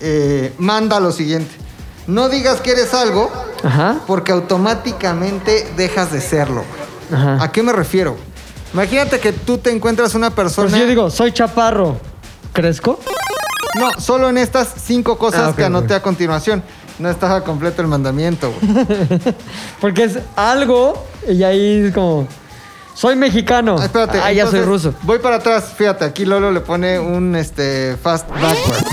eh, manda lo siguiente. No digas que eres algo Ajá. porque automáticamente dejas de serlo. güey. Ajá. ¿A qué me refiero? Imagínate que tú te encuentras una persona. si yo digo, soy chaparro, ¿crezco? No, solo en estas cinco cosas Ah, ok, que anoté ok. a continuación. No estaba completo el mandamiento, güey. Porque es algo y ahí es como. Soy mexicano. Ah, espérate. Ah, ya soy entonces, ruso. Voy para atrás, fíjate, aquí Lolo le pone un este fast backward.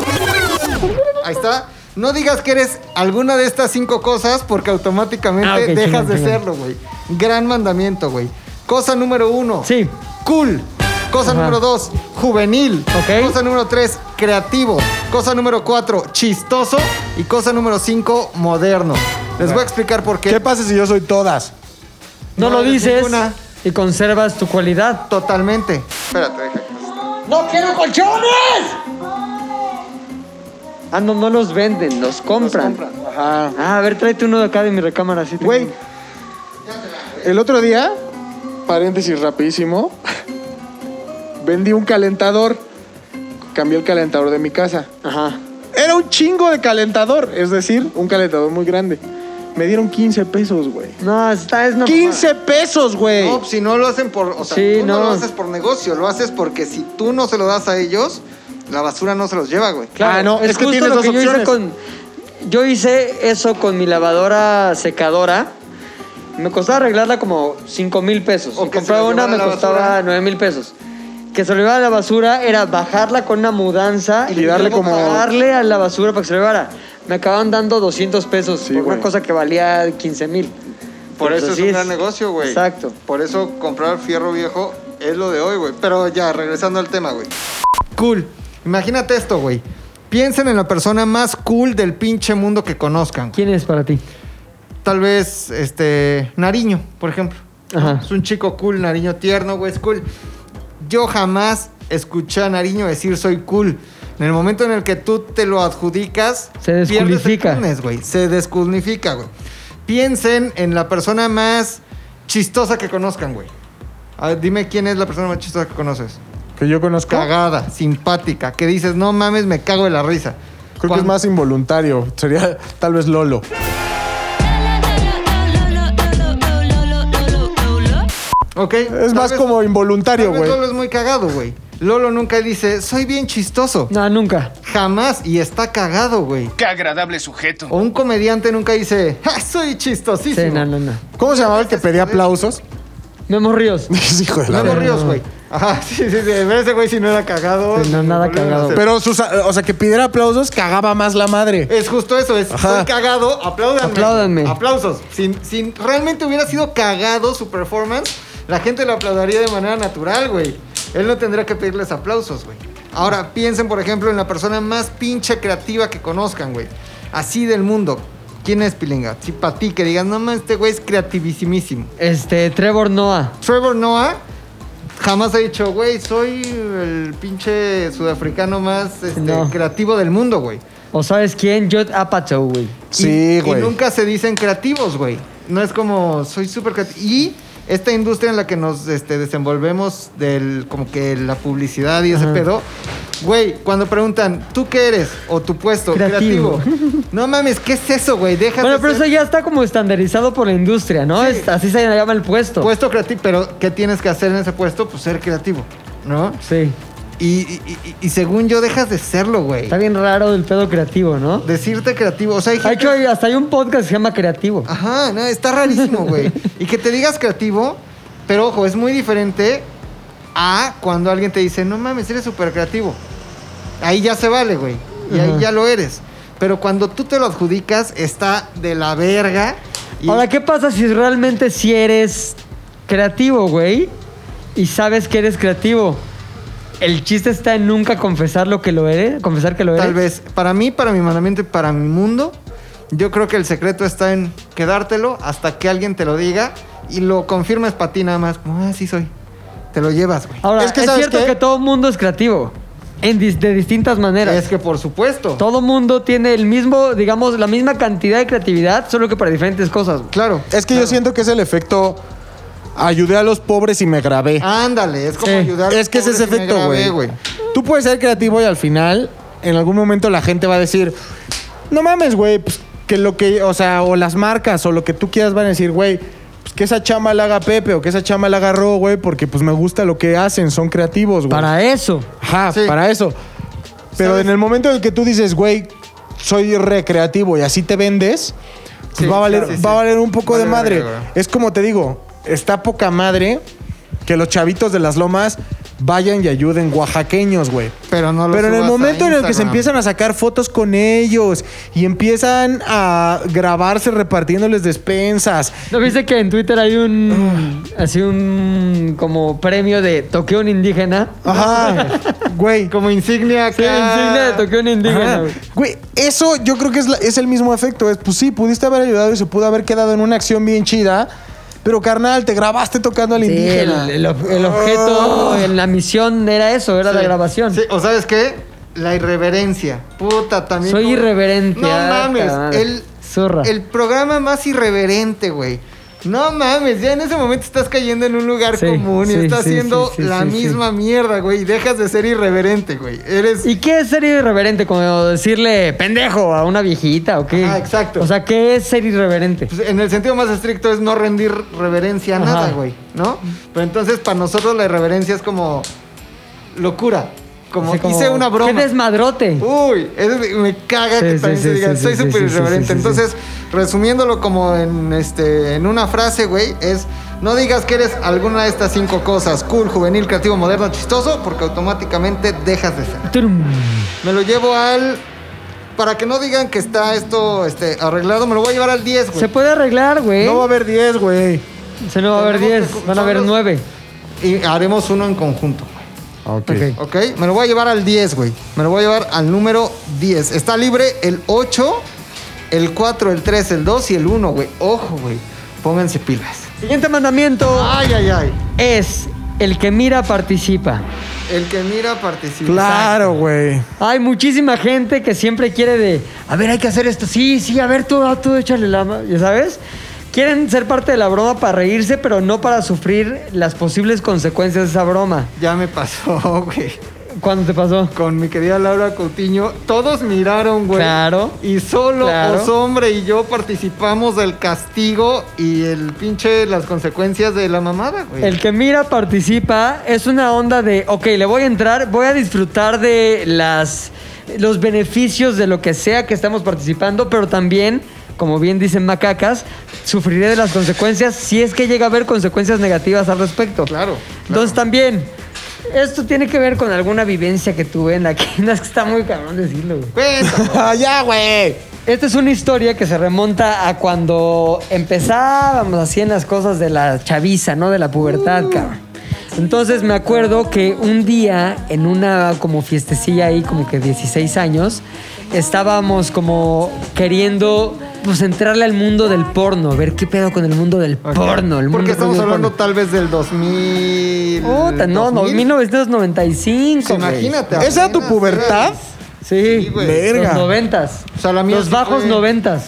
Ahí está. No digas que eres alguna de estas cinco cosas porque automáticamente Ah, ok, dejas chingón, de chingón. serlo, güey. Gran mandamiento, güey. Cosa número uno. Sí. Cool. Cosa Ajá. número dos, juvenil. Ok. Cosa número tres, creativo. Cosa número cuatro, chistoso. Y cosa número cinco, moderno. Les voy a explicar por qué. ¿Qué pasa si yo soy todas? No, No lo dices ninguna. y conservas tu cualidad. Totalmente. Espérate, deja. ¡No quiero colchones! Ah, no, no los venden, los compran. Ajá. Ah, a ver, tráete uno de acá de mi recámara. Así Güey, el otro día, paréntesis rapidísimo, vendí un calentador. Cambié el calentador de mi casa. Ajá. Era un chingo de calentador, es decir, un calentador muy grande. Me dieron 15 pesos, güey. No, está, es una 15 pesos, güey. No, si no lo hacen por. O sea, Sí, tú no. no. lo haces por negocio, lo haces porque si tú no se lo das a ellos, la basura no se los lleva, güey. Claro, Ah, no, es que justo tienes lo dos que yo hice opciones. con. Yo hice eso con mi lavadora secadora. Me costaba arreglarla como 5 mil pesos. O Y compraba una, me costaba basura. 9 mil pesos. Que se lo llevara a la basura era bajarla con una mudanza Y darle luego como- pagarle a la basura para que se lo llevara. Me acababan dando 200 pesos Sí, por güey. una cosa que valía 15 mil. Por Pues eso es un gran negocio, güey. Exacto. Por eso comprar fierro viejo es lo de hoy, güey. Pero ya, regresando al tema, güey. Cool. Imagínate esto, güey. Piensen en la persona más cool del pinche mundo que conozcan. ¿Quién es para ti? Tal vez, este, Nariño, por ejemplo. Ajá. Es un chico cool, Nariño tierno, güey, es cool. Yo jamás escuché a Nariño decir soy cool. En el momento en el que tú te lo adjudicas, Se coolness, güey. Se descoolnifica, güey. Piensen en la persona más chistosa que conozcan, güey. A ver, dime quién es la persona más chistosa que conoces. Que yo conozco. Cagada, simpática, que dices, no mames, me cago de la risa. Creo que es más involuntario. Sería tal vez Lolo. Ok. Es más vez- como involuntario, güey. Lolo es muy cagado, güey. Lolo nunca dice, soy bien chistoso. No, nunca. Jamás. Y está cagado, güey. Qué agradable sujeto. O un comediante nunca dice, "Ja, soy chistosísimo. Sí, no, no, no. ¿Cómo se llamaba el que pedía aplausos? Memo Ríos. Hijo de la Memo. Ríos, güey. Ajá, sí, sí, sí. Ese güey si no era cagado. Sí, no, nada cagado. Pero sus, o sea, que pidiera aplausos cagaba más la madre. Es justo eso, es Ajá. soy cagado, apláudanme. Apláudanme. Aplausos. Si, si realmente hubiera sido cagado su performance, la gente lo aplaudiría de manera natural, güey. Él no tendría que pedirles aplausos, güey. Ahora, piensen, por ejemplo, en la persona más pinche creativa que conozcan, güey. Así del mundo. ¿Quién es Pilinga? Si para ti que digas, no mames, este güey es creativísimísimo. Este, Trevor Noah. Trevor Noah jamás ha dicho, güey, soy el pinche sudafricano más este, No. creativo del mundo, güey. ¿O sabes quién? Judd Apatow, güey. Sí, Y- güey. Y nunca se dicen creativos, güey. No es como, soy súper creativo. Y esta industria en la que nos este, desenvolvemos del, como que la publicidad y ese Ajá. pedo, güey, cuando preguntan, ¿tú qué eres? O tu puesto, Creativo. creativo. no mames, ¿qué es eso, güey? Deja Bueno, pero eso ya está como estandarizado por la industria, ¿no? Sí. Es- así se llama el puesto. puesto creativo. Pero, ¿qué tienes que hacer en ese puesto? Pues ser creativo, ¿no? Sí. Y, y- y- y según yo, dejas de serlo, güey. Está bien raro el pedo creativo, ¿no? Decirte creativo. O sea, hay gente... hay- hasta hay un podcast que se llama Creativo. Ajá, no, está rarísimo, güey. y que te digas creativo, pero ojo, es muy diferente a cuando alguien te dice, no mames, eres súper creativo. Ahí ya se vale, güey. Y ahí ya lo eres. Pero cuando tú te lo adjudicas, está de la verga. Y Ahora, ¿qué pasa si realmente si eres creativo, güey? Y sabes que eres creativo. El chiste está en nunca confesar lo que lo eres, confesar que lo eres. tal vez, para mí, para mi mandamiento y para mi mundo, yo creo que el secreto está en quedártelo hasta que alguien te lo diga y lo confirmes para ti nada más. Como, ah, sí soy. Te lo llevas, güey. Ahora, Es es, que, ¿sabes cierto qué? que todo mundo es creativo. En dis- de distintas maneras. Es que por supuesto. Todo mundo tiene el mismo, digamos, la misma cantidad de creatividad, solo que para diferentes cosas. güey. Claro. Es que claro. yo siento que es el efecto ayudé a los pobres y me grabé. Ándale, es como Sí. ayudar. es que es ese pobres y me efecto, grabé, güey. Tú puedes ser creativo y al final, en algún momento la gente va a decir, no mames, güey, pues que lo que, o sea, o las marcas o lo que tú quieras van a decir, güey, pues que esa chama la haga Pepe o que esa chama la haga Ro, güey, porque pues me gusta lo que hacen, son creativos, güey. Para eso. Ajá, Sí. para eso. Pero ¿Sabes? en el momento en el que tú dices, güey, soy recreativo y así te vendes, pues Sí, va, a valer, sí, va a sí. valer un poco Vale de madre. verga, güey. es como te digo, está poca madre que los chavitos de las lomas vayan y ayuden oaxaqueños, güey. Pero no lo Pero en el momento en el que se empiezan a sacar fotos con ellos y empiezan a grabarse repartiéndoles despensas. ¿No viste que en Twitter hay un. así un. como premio de toqueo un indígena? Ajá, güey. Como insignia acá. Sí, insignia de toqueo un indígena. Ajá. güey. Güey, eso yo creo que es, la- es el mismo efecto. Es, pues sí, pudiste haber ayudado y se pudo haber quedado en una acción bien chida. Pero carnal, te grabaste tocando al Sí, indígena. el, el el objeto en la misión era eso, era la grabación. Sí, o sabes qué? La irreverencia. Puta, también. Soy como- irreverente, No ah, mames. El, Zorra. el programa más irreverente, güey. No mames, ya en ese momento estás cayendo en un lugar Sí, común y estás sí, haciendo la misma mierda, güey. Y dejas de ser irreverente, güey. Eres. ¿Y qué es ser irreverente? Como decirle pendejo a una viejita o qué? Ajá, exacto. O sea, ¿qué es ser irreverente? pues, en el sentido más estricto es no rendir reverencia a Ajá. nada, güey, ¿no? Pero entonces para nosotros la irreverencia es como locura. Como, hice una broma. ¡Qué desmadrote! Uy, me- caga Sí, que sí, también sí, se diga, sí, soy súper irreverente. Entonces, resumiéndolo como en este en una frase, güey, es no digas que eres alguna de estas cinco cosas, cool, juvenil, creativo, moderno, chistoso, porque automáticamente dejas de ser. Turum. Me lo llevo al para que no digan que está esto este, arreglado, me lo voy a llevar al 10, güey. Se puede arreglar, güey. No va a haber 10, güey. Se no va a haber Tenemos 10, que- van a haber son los- 9. Y haremos uno en conjunto. Ok. Ok. ¿Ok? Me lo voy a llevar al 10, güey. Me lo voy a llevar al número 10. Está libre el 8, el 4, el 3, el 2 y el 1, güey. Ojo, güey. Pónganse pilas. Siguiente mandamiento Ay, ay, ay. es el que mira participa. El que mira participa. Claro, güey. Hay muchísima gente que siempre quiere de, a ver, hay que hacer esto. Sí, sí, a ver, tú, ah, tú échale la mano, ¿ya sabes? Quieren ser parte de la broma para reírse, pero no para sufrir las posibles consecuencias de esa broma. Ya me pasó, güey. ¿Cuándo te pasó? Con mi querida Laura Coutinho, todos miraron, güey. Claro. Y solo Claro. Osombre y yo participamos del castigo y el pinche, las consecuencias de la mamada, güey. El que mira participa es una onda de, ok, le voy a entrar, voy a disfrutar de las, los beneficios de lo que sea que estamos participando, pero también, como bien dicen macacas, sufriré de las consecuencias si es que llega a haber consecuencias negativas al respecto. Claro, Entonces también, esto tiene que ver con alguna vivencia que tuve en la que no es que está muy cabrón decirlo. güey. Ya, güey. Esta es una historia que se remonta a cuando empezábamos así en las cosas de la chaviza, ¿no? De la pubertad, cabrón. Entonces me acuerdo que un día en una como fiestecilla ahí, como que 16 años, estábamos como queriendo pues entrarle al mundo del porno, ver qué pedo con el mundo del Ok. porno. El Porque mundo estamos del hablando porno. tal vez del 2000. Puta, no, no, 2000. 1995. Sí, güey. imagínate. ¿Esa era tu pubertad? Sí, Sí. Verga. los noventas. O sea, la mía los sí bajos fue- noventas.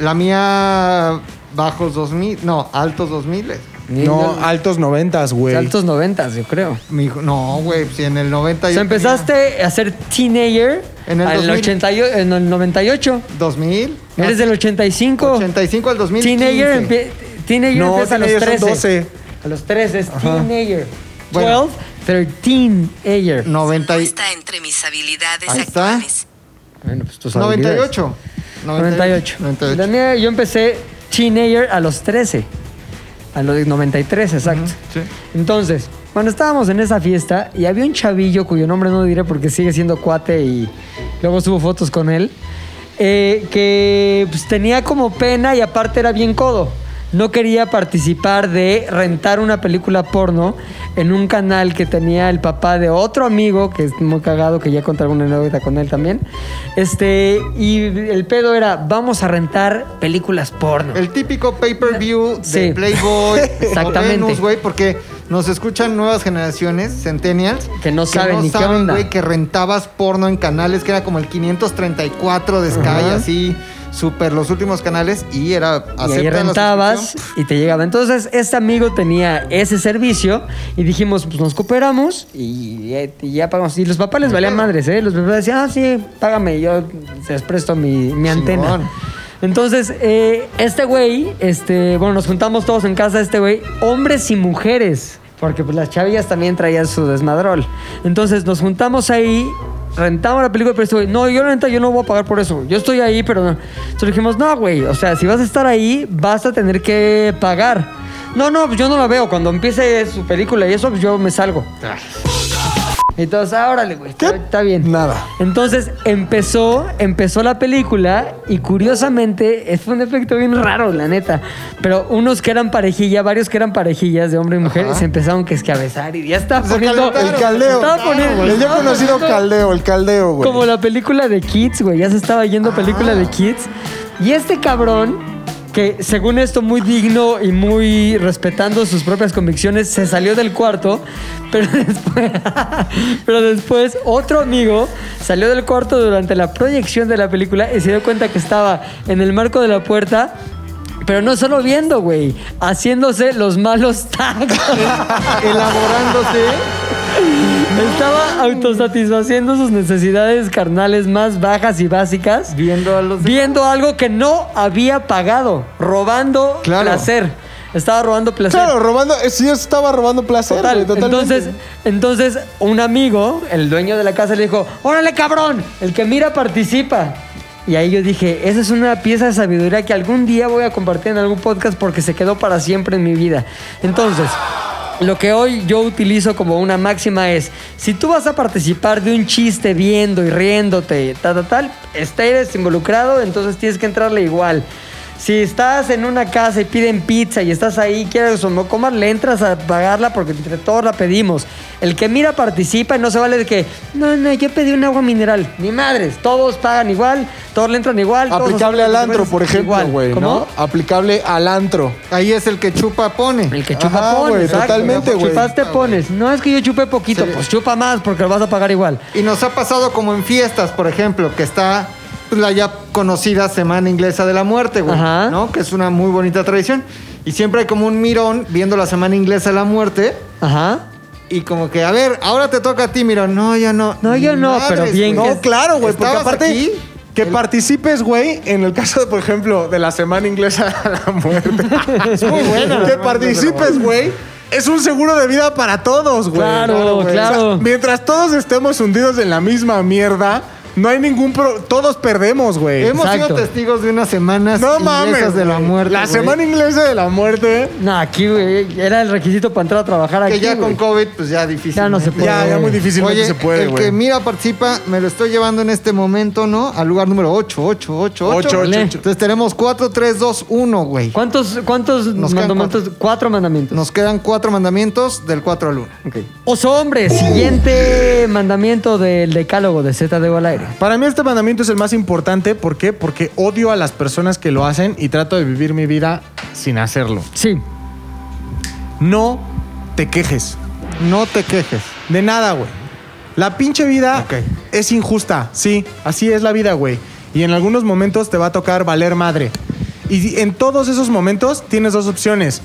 La mía, bajos 2000. No, altos 2000. No, altos noventas, güey. Altos noventas, yo creo. Mi hijo- no, güey, si en el 90 O yo sea, empezaste a ser teenager En el en, 2000. 88 en el 98. tenía 2000. Eres del 85. 85 al 2000. Teenager, empie- teenager No, empieza a los teenager 13. son 12. A los 13 es teenager. Bueno. 12, 13 ager. 90 y- está entre mis habilidades Ahí está. actuales. Bueno, pues tus 98. 98. 98. La mía, yo empecé teenager a los 13. A los 93, exacto. Sí. Entonces, cuando estábamos en esa fiesta y había un chavillo cuyo nombre no diré porque sigue siendo cuate y luego subo fotos con él, eh, que pues, tenía como pena y aparte era bien codo. No quería participar de rentar una película porno en un canal que tenía el papá de otro amigo, que es muy cagado, que ya conté alguna anécdota con él también. Este, y el pedo era, vamos a rentar películas porno. El típico pay-per-view de Sí. Playboy Exactamente. güey, porque nos escuchan nuevas generaciones, centennials, Que no saben ni qué saben, onda. güey, que rentabas porno en canales que era como el 534 de Sky, así, súper los últimos canales, y era Y ahí rentabas y te llegaba. Entonces, este amigo tenía ese servicio y dijimos, pues nos cooperamos y, y ya pagamos. Y los papás les valían madres, ¿eh? Los papás decían, ah, sí, págame, yo les presto mi, mi antena. Entonces, eh, este güey, este, bueno, nos juntamos todos en casa este güey, hombres y mujeres, porque pues las chavillas también traían su desmadrol. Entonces, nos juntamos ahí, rentamos la película, pero este güey, no, yo yo no voy a pagar por eso. Yo estoy ahí, pero no. Entonces dijimos, no, güey, o sea, si vas a estar ahí, vas a tener que pagar. No, no, pues yo no la veo. Cuando empiece su película y eso, pues yo me salgo. Entonces, ah, órale, güey, está, está bien. Nada. Entonces empezó, empezó la película y curiosamente fue un efecto bien raro, la neta. Pero unos que eran parejilla, varios que eran parejillas de hombre y mujer, se empezaron que es que a besar y ya estaba Se poniendo. El caldeo. Estaba poniendo- El ya conocido caldeo, el caldeo, güey. como la película de Kids, güey. Ya se estaba yendo película de Kids. Y este cabrón, que según esto muy digno y muy respetando sus propias convicciones, se salió del cuarto. Pero después, otro amigo salió del cuarto durante la proyección de la película y se dio cuenta que estaba en el marco de la puerta. Pero no solo viendo, güey, haciéndose los malos tacos. Elaborándose. Estaba autosatisfaciendo sus necesidades carnales más bajas y básicas. Viendo a los Viendo algo que no había pagado. Robando Claro. placer. Estaba robando placer. Claro, robando, eh, sí estaba robando placer, Total. güey. Entonces, entonces, un amigo, el dueño de la casa, le dijo: ¡Órale, cabrón! El que mira participa. Y ahí yo dije: Esa es una pieza de sabiduría que algún día voy a compartir en algún podcast porque se quedó para siempre en mi vida. Entonces. Lo que hoy yo utilizo como una máxima es, si tú vas a participar de un chiste viendo y riéndote, tal, tal, tal, estés involucrado, entonces tienes que entrarle igual. Si estás en una casa y piden pizza y estás ahí, quieres o no comer, le entras a pagarla porque entre todos la pedimos. El que mira participa y no se vale de que, no, no, yo pedí un agua mineral. Ni madres, todos pagan igual, todos le entran igual. todos Aplicable al antro, por ejemplo, güey, ¿Cómo? ¿no? Aplicable al antro. Ahí es el que chupa pone. El que chupa Ajá, pone, güey, exacto. totalmente, güey. Chupaste pones. No es que yo chupe poquito, Sí. pues chupa más porque lo vas a pagar igual. Y nos ha pasado como en fiestas, por ejemplo, que está pues, la ya conocida Semana Inglesa de la Muerte, güey. Ajá. ¿No? Que es una muy bonita tradición. Y siempre hay como un mirón viendo la Semana Inglesa de la Muerte. Ajá. Y como que, a ver, ahora te toca a ti, mirón. No, ya no. No, yo no, pero bien que- No, claro, güey, porque ¿Estabas aparte aquí? que participes, güey, en el caso, de, por ejemplo, de la semana inglesa a la muerte. es muy buena. Que participes, güey. Es un seguro de vida para todos, güey. Claro, claro. mientras todos estemos hundidos en la misma mierda, no hay ningún pro... Todos perdemos, güey. Hemos Exacto. sido testigos de unas semanas No inglesas mames. de la muerte. La güey. semana inglesa de la muerte. No, aquí, güey, era el requisito para entrar a trabajar Que aquí. ya güey. con COVID, pues ya difícil. Ya no se puede. Ya, ya muy difícilmente Oye, se puede, el güey. que mira participa, me lo estoy llevando en este momento, ¿no? Al lugar número 8, 8, 8, 8. Ocho, ocho, ocho. Entonces tenemos 4, 3, 2, 1, güey. ¿Cuántos, cuántos Nos quedan mandamientos? Cuatro, mandamientos. Nos quedan cuatro mandamientos del 4 al 1. Ok. Oso hombre, siguiente mandamiento del decálogo de Z de aire. Para mí este mandamiento es el más importante. ¿Por qué? Porque odio a las personas que lo hacen y trato de vivir mi vida sin hacerlo. Sí. No te quejes. No te quejes. De nada, güey. La pinche vida es injusta. Sí, así es la vida, güey. Y en algunos momentos te va a tocar valer madre. Y en todos esos momentos tienes dos opciones.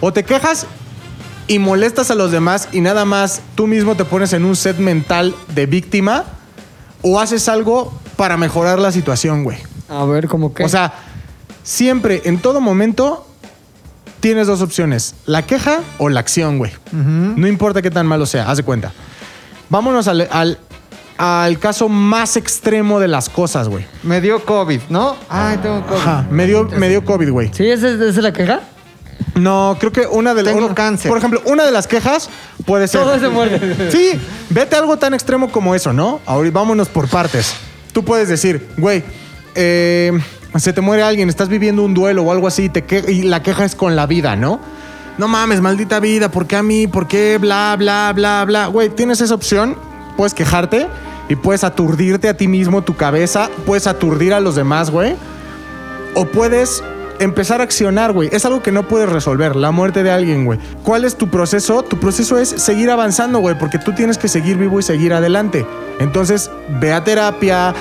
O te quejas y molestas a los demás y nada más tú mismo te pones en un set mental de víctima. O haces algo para mejorar la situación, güey. A ver, ¿cómo que? O sea, siempre, en todo momento, tienes dos opciones: la queja o la acción, güey. No importa qué tan malo sea, haz de cuenta. Vámonos al, al, al caso más extremo de las cosas, güey. Me dio COVID, ¿no? Ay, tengo COVID. Ajá, me dio, me dio COVID, güey. ¿Sí? ¿Esa es, esa es la queja? No, creo que una de las. Tengo cáncer. Por ejemplo, una de las quejas puede ser. Todo se muere. Sí, vete a algo tan extremo como eso, ¿no? Ahora vámonos por partes. Tú puedes decir, güey, eh, se te muere alguien, estás viviendo un duelo o algo así y, te que- y la queja es con la vida, ¿no? No mames, maldita vida, ¿por qué a mí? ¿Por qué? Bla, bla, bla, bla. Güey, tienes esa opción, puedes quejarte y puedes aturdirte a ti mismo, tu cabeza, puedes aturdir a los demás, güey. O puedes empezar a accionar, güey. Es algo que no puedes resolver, la muerte de alguien, güey. ¿Cuál es tu proceso? Tu proceso es seguir avanzando, güey, porque tú tienes que seguir vivo y seguir adelante. Entonces, ve a terapia,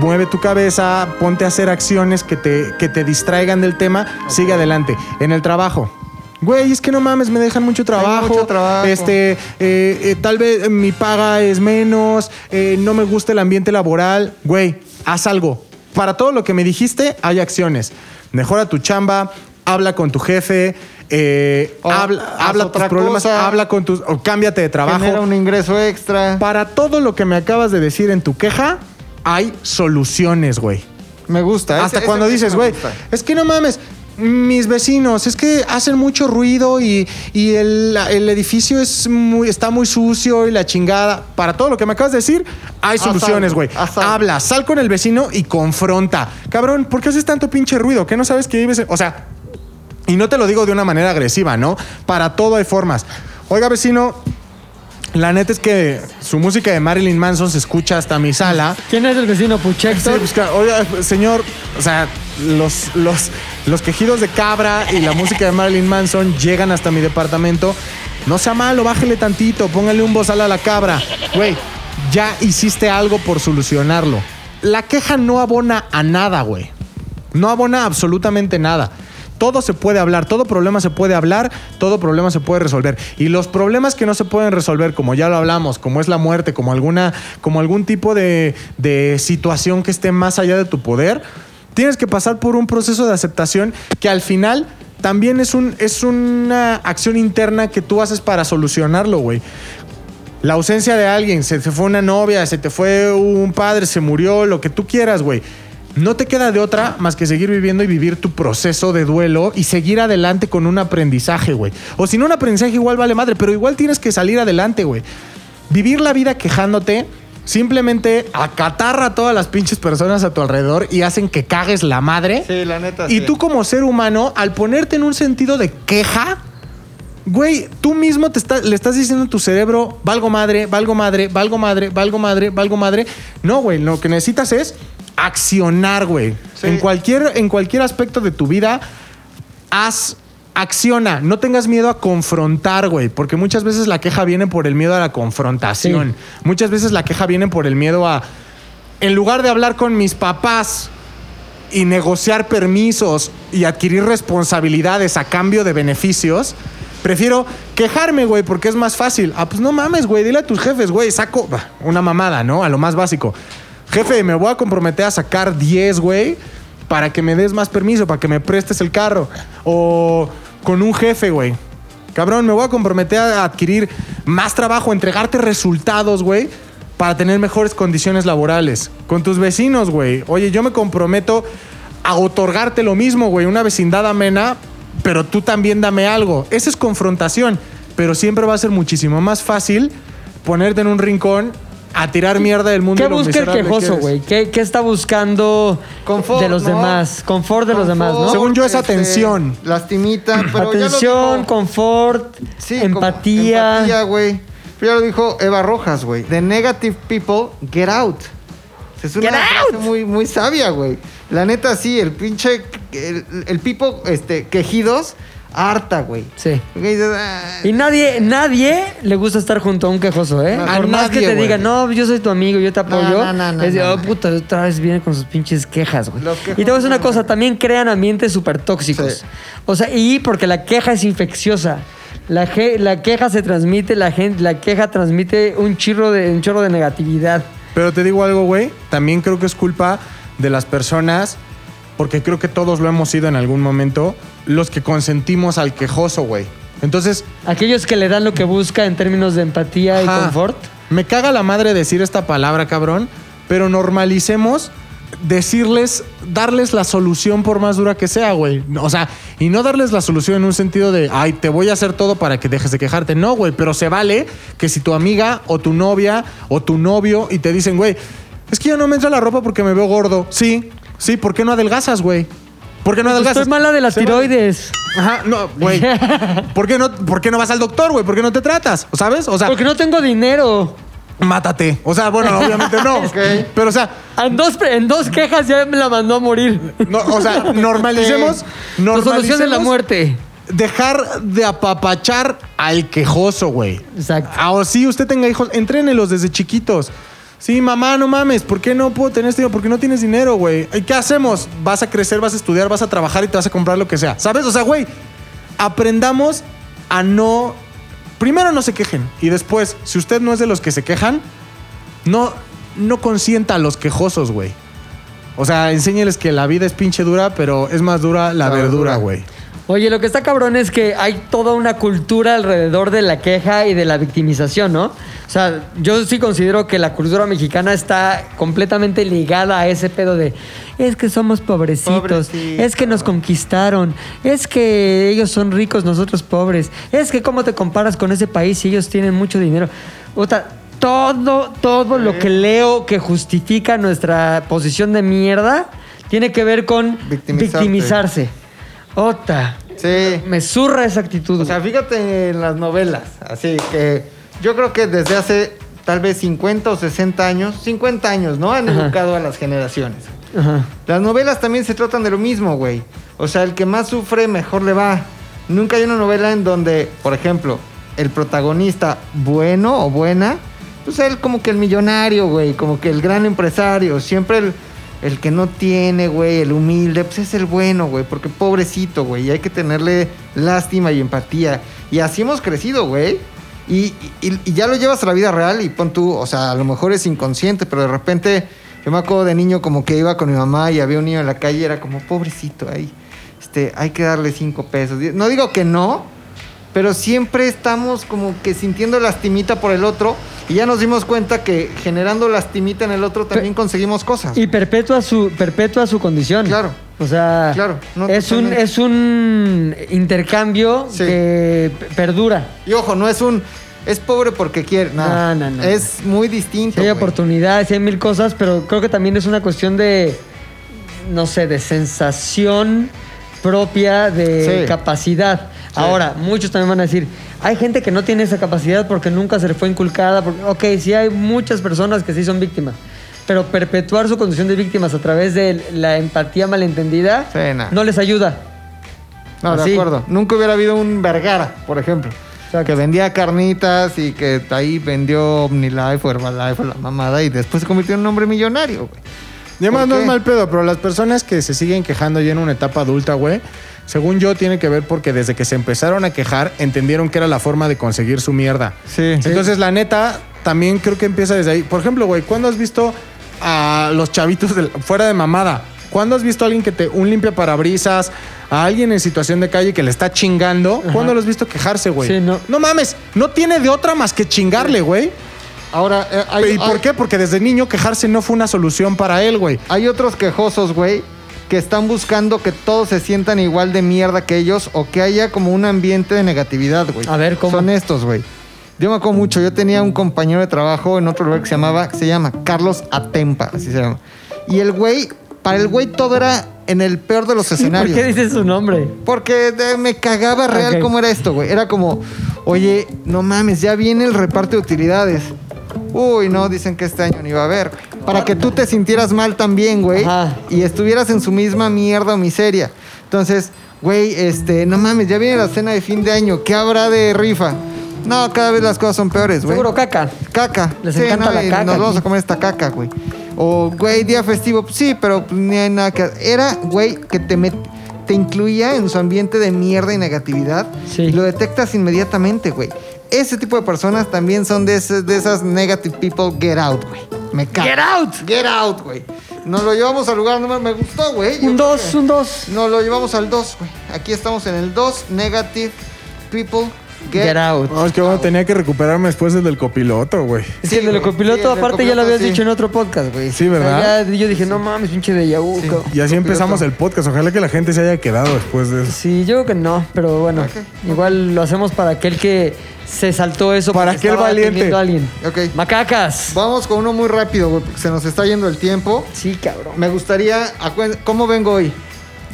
mueve tu cabeza, ponte a hacer acciones que te, que te distraigan del tema, sigue adelante. En el trabajo. Güey, es que no mames, me dejan mucho trabajo. mucho trabajo. Este, eh, eh, tal vez mi paga es menos, eh, no me gusta el ambiente laboral. Güey, haz algo. Para todo lo que me dijiste, hay acciones. Mejora tu chamba, habla con tu jefe, eh, O habla, habla tus problemas, cosa. habla con tus. o cámbiate de trabajo. Genera un ingreso extra. Para todo lo que me acabas de decir en tu queja, hay soluciones, güey. Me gusta. Hasta ese cuando dices, güey, es que no mames, mis vecinos, es que hacen mucho ruido y, y el, el edificio es muy, está muy sucio y la chingada. Para todo lo que me acabas de decir, hay soluciones, güey. Habla, sal con el vecino y confronta. Cabrón, ¿por qué haces tanto pinche ruido? ¿Qué no sabes que vives? en-?" O sea, y no te lo digo de una manera agresiva, ¿no? Para todo hay formas. Oiga, vecino, la neta es que su música de Marilyn Manson se escucha hasta mi sala. ¿Quién es el vecino Sí, Puchector? pues, ca- oiga, señor, o sea, los, los, los quejidos de cabra y la música de Marilyn Manson llegan hasta mi departamento. No sea malo, bájele tantito, póngale un bozal a la cabra. Güey, ya hiciste algo por solucionarlo. La queja no abona a nada, güey. No abona absolutamente nada. Todo se puede hablar, todo problema se puede hablar, todo problema se puede resolver. Y los problemas que no se pueden resolver, como ya lo hablamos, como es la muerte, como, alguna, como algún tipo de, situación que esté más allá de tu poder, tienes que pasar por un proceso de aceptación que al final también es, un, es una acción interna que tú haces para solucionarlo, güey. La ausencia de alguien, se te fue una novia, se te fue un padre, se murió, lo que tú quieras, güey. No te queda de otra más que seguir viviendo y vivir tu proceso de duelo y seguir adelante con un aprendizaje, güey. O si no, un aprendizaje igual vale madre, pero igual tienes que salir adelante, güey. Vivir la vida quejándote simplemente acatarra a todas las pinches personas a tu alrededor y hacen que cagues la madre. Sí, la neta. Y sí. tú como ser humano, al ponerte en un sentido de queja, güey, tú mismo te está- le estás diciendo a tu cerebro, valgo madre, valgo madre, valgo madre, valgo madre, valgo madre. No, güey, lo que necesitas es accionar, güey. Sí. En, cualquier, en cualquier aspecto de tu vida, haz, acciona. No tengas miedo a confrontar, güey, porque muchas veces la queja viene por el miedo a la confrontación. Muchas veces la queja viene por el miedo a, en lugar de hablar con mis papás, y negociar permisos y adquirir responsabilidades a cambio de beneficios, prefiero quejarme, güey, porque es más fácil. Ah, pues no mames, güey, dile a tus jefes, güey, saco una mamada, ¿no? A lo más básico. Jefe, me voy a comprometer a sacar 10, güey, para que me des más permiso, para que me prestes el carro. O con un jefe, güey. Cabrón, me voy a comprometer a adquirir más trabajo, entregarte resultados, güey, para tener mejores condiciones laborales. Con tus vecinos, güey. Oye, yo me comprometo a otorgarte lo mismo, güey, una vecindad amena, pero tú también dame algo. Esa es confrontación, pero siempre va a ser muchísimo más fácil ponerte en un rincón a tirar mierda del mundo. ¿Qué busca el quejoso, güey? ¿Qué, qué está buscando Confort, de los ¿no? demás? Confort de los demás, ¿no? Según yo es atención. Lastimita, pero ya lo Atención, confort, Sí, empatía. Empatía, güey. Pero ya lo dijo Eva Rojas, güey. The negative people, get out. Es una Get frase out. muy, muy sabia, güey. La neta, sí, el pinche. El, el pipo, este, quejidos, harta, güey. Sí. Dices, "Ah". Y nadie, nadie le gusta estar junto a un quejoso, ¿eh? No, Por más que te digan, no, yo soy tu amigo, yo te apoyo. No, no, no, es de, no, oh, no. puta, otra vez viene con sus pinches quejas, güey. Y te voy a decir una cosa, también crean ambientes súper tóxicos. Sí. O sea, y porque la queja es infecciosa. La, je- la queja se transmite, la gente, la queja transmite un chirro de, un chorro de negatividad. Pero te digo algo, güey. También creo que es culpa de las personas, porque creo que todos lo hemos sido en algún momento, los que consentimos al quejoso, güey. Entonces, Aquellos que le dan lo que busca en términos de empatía y confort. Me caga la madre decir esta palabra, cabrón, pero normalicemos decirles, darles la solución por más dura que sea, güey. O sea, y no darles la solución en un sentido de, ay, te voy a hacer todo para que dejes de quejarte. No, güey, pero se vale que si tu amiga o tu novia o tu novio y te dicen, güey, es que ya no me entra la ropa porque me veo gordo. Sí, sí, ¿por qué no adelgazas, güey? ¿Por qué no Pues adelgazas? estoy mala de las Se vale. tiroides. Ajá, no, güey. ¿Por qué no, por qué no vas al doctor, güey? ¿Por qué no te tratas? ¿Sabes? O sea, Porque no tengo dinero. mátate. O sea, bueno, obviamente no. Pero, o sea, En dos, pre- en dos quejas ya me la mandó a morir. no, o sea, normalicemos. La solución de la normalicemos muerte. Dejar de apapachar al quejoso, güey. Exacto. Ah, o sí, usted tenga hijos, entrénelos desde chiquitos. Sí, mamá, no mames, ¿por qué no puedo tener este dinero? Porque no tienes dinero, güey. ¿Y qué hacemos? Vas a crecer, vas a estudiar, vas a trabajar y te vas a comprar lo que sea. ¿Sabes? O sea, güey, aprendamos a no. Primero no se quejen. Y después, si usted no es de los que se quejan, no, no consienta a los quejosos, güey. O sea, enséñeles que la vida es pinche dura, pero es más dura la, La verdura, verdura. güey. Oye, lo que está cabrón es que hay toda una cultura alrededor de la queja y de la victimización, ¿no? O sea, yo sí considero que la cultura mexicana está completamente ligada a ese pedo de es que somos pobrecitos, Pobrecito. es que nos conquistaron, es que ellos son ricos, nosotros pobres, es que cómo te comparas con ese país si ellos tienen mucho dinero. Puta, todo, todo lo que leo que justifica nuestra posición de mierda tiene que ver con victimizarse. Ota. Sí. Me zurra esa actitud. O sea, fíjate en las novelas. Así que yo creo que desde hace tal vez 50 o 60 años, 50 años, ¿no? Han Ajá. educado a las generaciones. Ajá. Las novelas también se tratan de lo mismo, güey. O sea, el que más sufre, mejor le va. Nunca hay una novela en donde, por ejemplo, el protagonista bueno o buena, pues él como que el millonario, güey, como que el gran empresario. Siempre el, el que no tiene, güey, el humilde, pues es el bueno, güey, porque pobrecito, güey, y hay que tenerle lástima y empatía. Y así hemos crecido, güey. Y, ya lo llevas a la vida real y pon tú, o sea, a lo mejor es inconsciente, pero de repente yo me acuerdo de niño como que iba con mi mamá y había un niño en la calle y era como, pobrecito, ahí, este, hay que darle cinco pesos. No digo que no, pero siempre estamos como que sintiendo lastimita por el otro y ya nos dimos cuenta que generando lastimita en el otro también conseguimos cosas. Y perpetúa su, perpetúa su condición. Claro. O sea, Claro, no, es, un, es un intercambio Sí. que perdura. Y ojo, no es un, es pobre porque quiere. No, no, no, es muy distinto. Sí hay oportunidades, hay mil cosas, pero creo que también es una cuestión de, no sé, de sensación propia de Sí. capacidad. Ahora, muchos también van a decir, hay gente que no tiene esa capacidad porque nunca se le fue inculcada. Porque, ok, sí hay muchas personas que sí son víctimas, pero perpetuar su condición de víctimas a través de la empatía malentendida Sí, no les ayuda. No, de acuerdo. Nunca hubiera habido un Vergara, por ejemplo. Exacto. Que vendía carnitas y que ahí vendió OmniLife o Herbalife o la mamada y después se convirtió en un hombre millonario, güey. Y además ¿Por no es mal pedo, pero las personas que se siguen quejando ya en una etapa adulta, güey, según yo, tiene que ver porque desde que se empezaron a quejar, entendieron que era la forma de conseguir su mierda. Sí. Entonces, la neta, también creo que empieza desde ahí. Por ejemplo, güey, ¿cuándo has visto a los chavitos fuera de mamada? ¿Cuándo has visto a alguien que te. un limpia parabrisas, a alguien en situación de calle que le está chingando? ¿Cuándo lo has visto quejarse, güey? Sí, no. No mames, no tiene de otra más que chingarle, güey. Ahora, eh, hay, ¿Y por hay- qué? Porque desde niño quejarse no fue una solución para él, güey. hay otros quejosos, güey, que están buscando que todos se sientan igual de mierda que ellos o que haya como un ambiente de negatividad, güey. A ver, ¿cómo? Son estos, güey. Yo me acuerdo mucho, yo tenía un compañero de trabajo en otro lugar que se llamaba, que se llama Carlos Atempa, así se llama. Y el güey, para el güey todo era en el peor de los ¿Por escenarios. qué dices su nombre? Porque de- me cagaba real Ok. cómo era esto, güey. Era como, oye, no mames, ya viene el reparto de utilidades. Uy, no, dicen que este año ni va a haber. Para que tú te sintieras mal también, güey. Y estuvieras en su misma mierda o miseria. Entonces, güey, este, no mames, ya viene la cena de fin de año. ¿Qué habrá de rifa? No, cada vez las cosas son peores, güey. Seguro caca. Caca. Les encanta la y caca Nos vamos aquí. a comer esta caca, güey. O, güey, día festivo. Sí, pero pues, ni hay nada que Era, güey, que te, met- te incluía en su ambiente de mierda y negatividad. Sí. Y lo detectas inmediatamente, güey. Ese tipo de personas también son de, ese- de esas negative people. Get out, güey. Me cago. Get out. Get out, güey. Nos lo llevamos al lugar número... Me gustó, güey. Un creo 2, que- un 2. Nos lo llevamos al 2, güey. Aquí estamos en el 2. Negative people. Get, Get out. No, es que bueno, tenía que recuperarme después del del copiloto, güey. Es Sí, que el de lo güey. copiloto, Sí, el del aparte ya lo habías sí. dicho en otro podcast, güey. Sí, ¿verdad? O sea, ya yo dije, no mames, pinche de Yahoo. Sí. Y así empezamos el podcast. Ojalá que la gente se haya quedado después de eso. Sí, yo creo que no, pero bueno, Ok. igual lo hacemos para aquel que se saltó eso. Para aquel valiente. a alguien. Ok. Macacas. Vamos con uno muy rápido, güey, porque se nos está yendo el tiempo. Sí, cabrón. Me gustaría. ¿Cómo vengo hoy?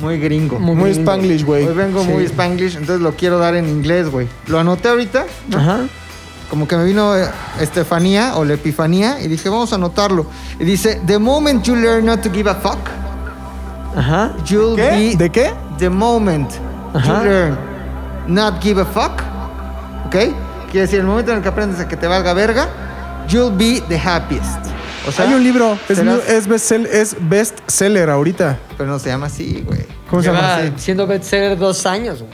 Muy gringo. Muy Muy gringo. spanglish, güey. Hoy vengo Sí. muy spanglish, entonces lo quiero dar en inglés, güey. Lo anoté ahorita, Ajá. como que me vino eh, Estefanía o la epifanía, y dije, vamos a anotarlo. Y dice: The moment you learn not to give a fuck, Ajá. you'll ¿Qué? be. ¿De qué? The moment Ajá. you learn not give a fuck, ¿ok? Quiere decir, el momento en el que aprendes a que te valga verga, you'll be the happiest. O sea, Hay un libro. Es, es, bestsell- es best seller ahorita. Pero no se llama así, güey. ¿Cómo se Lleva llama? siendo bestseller dos años, güey.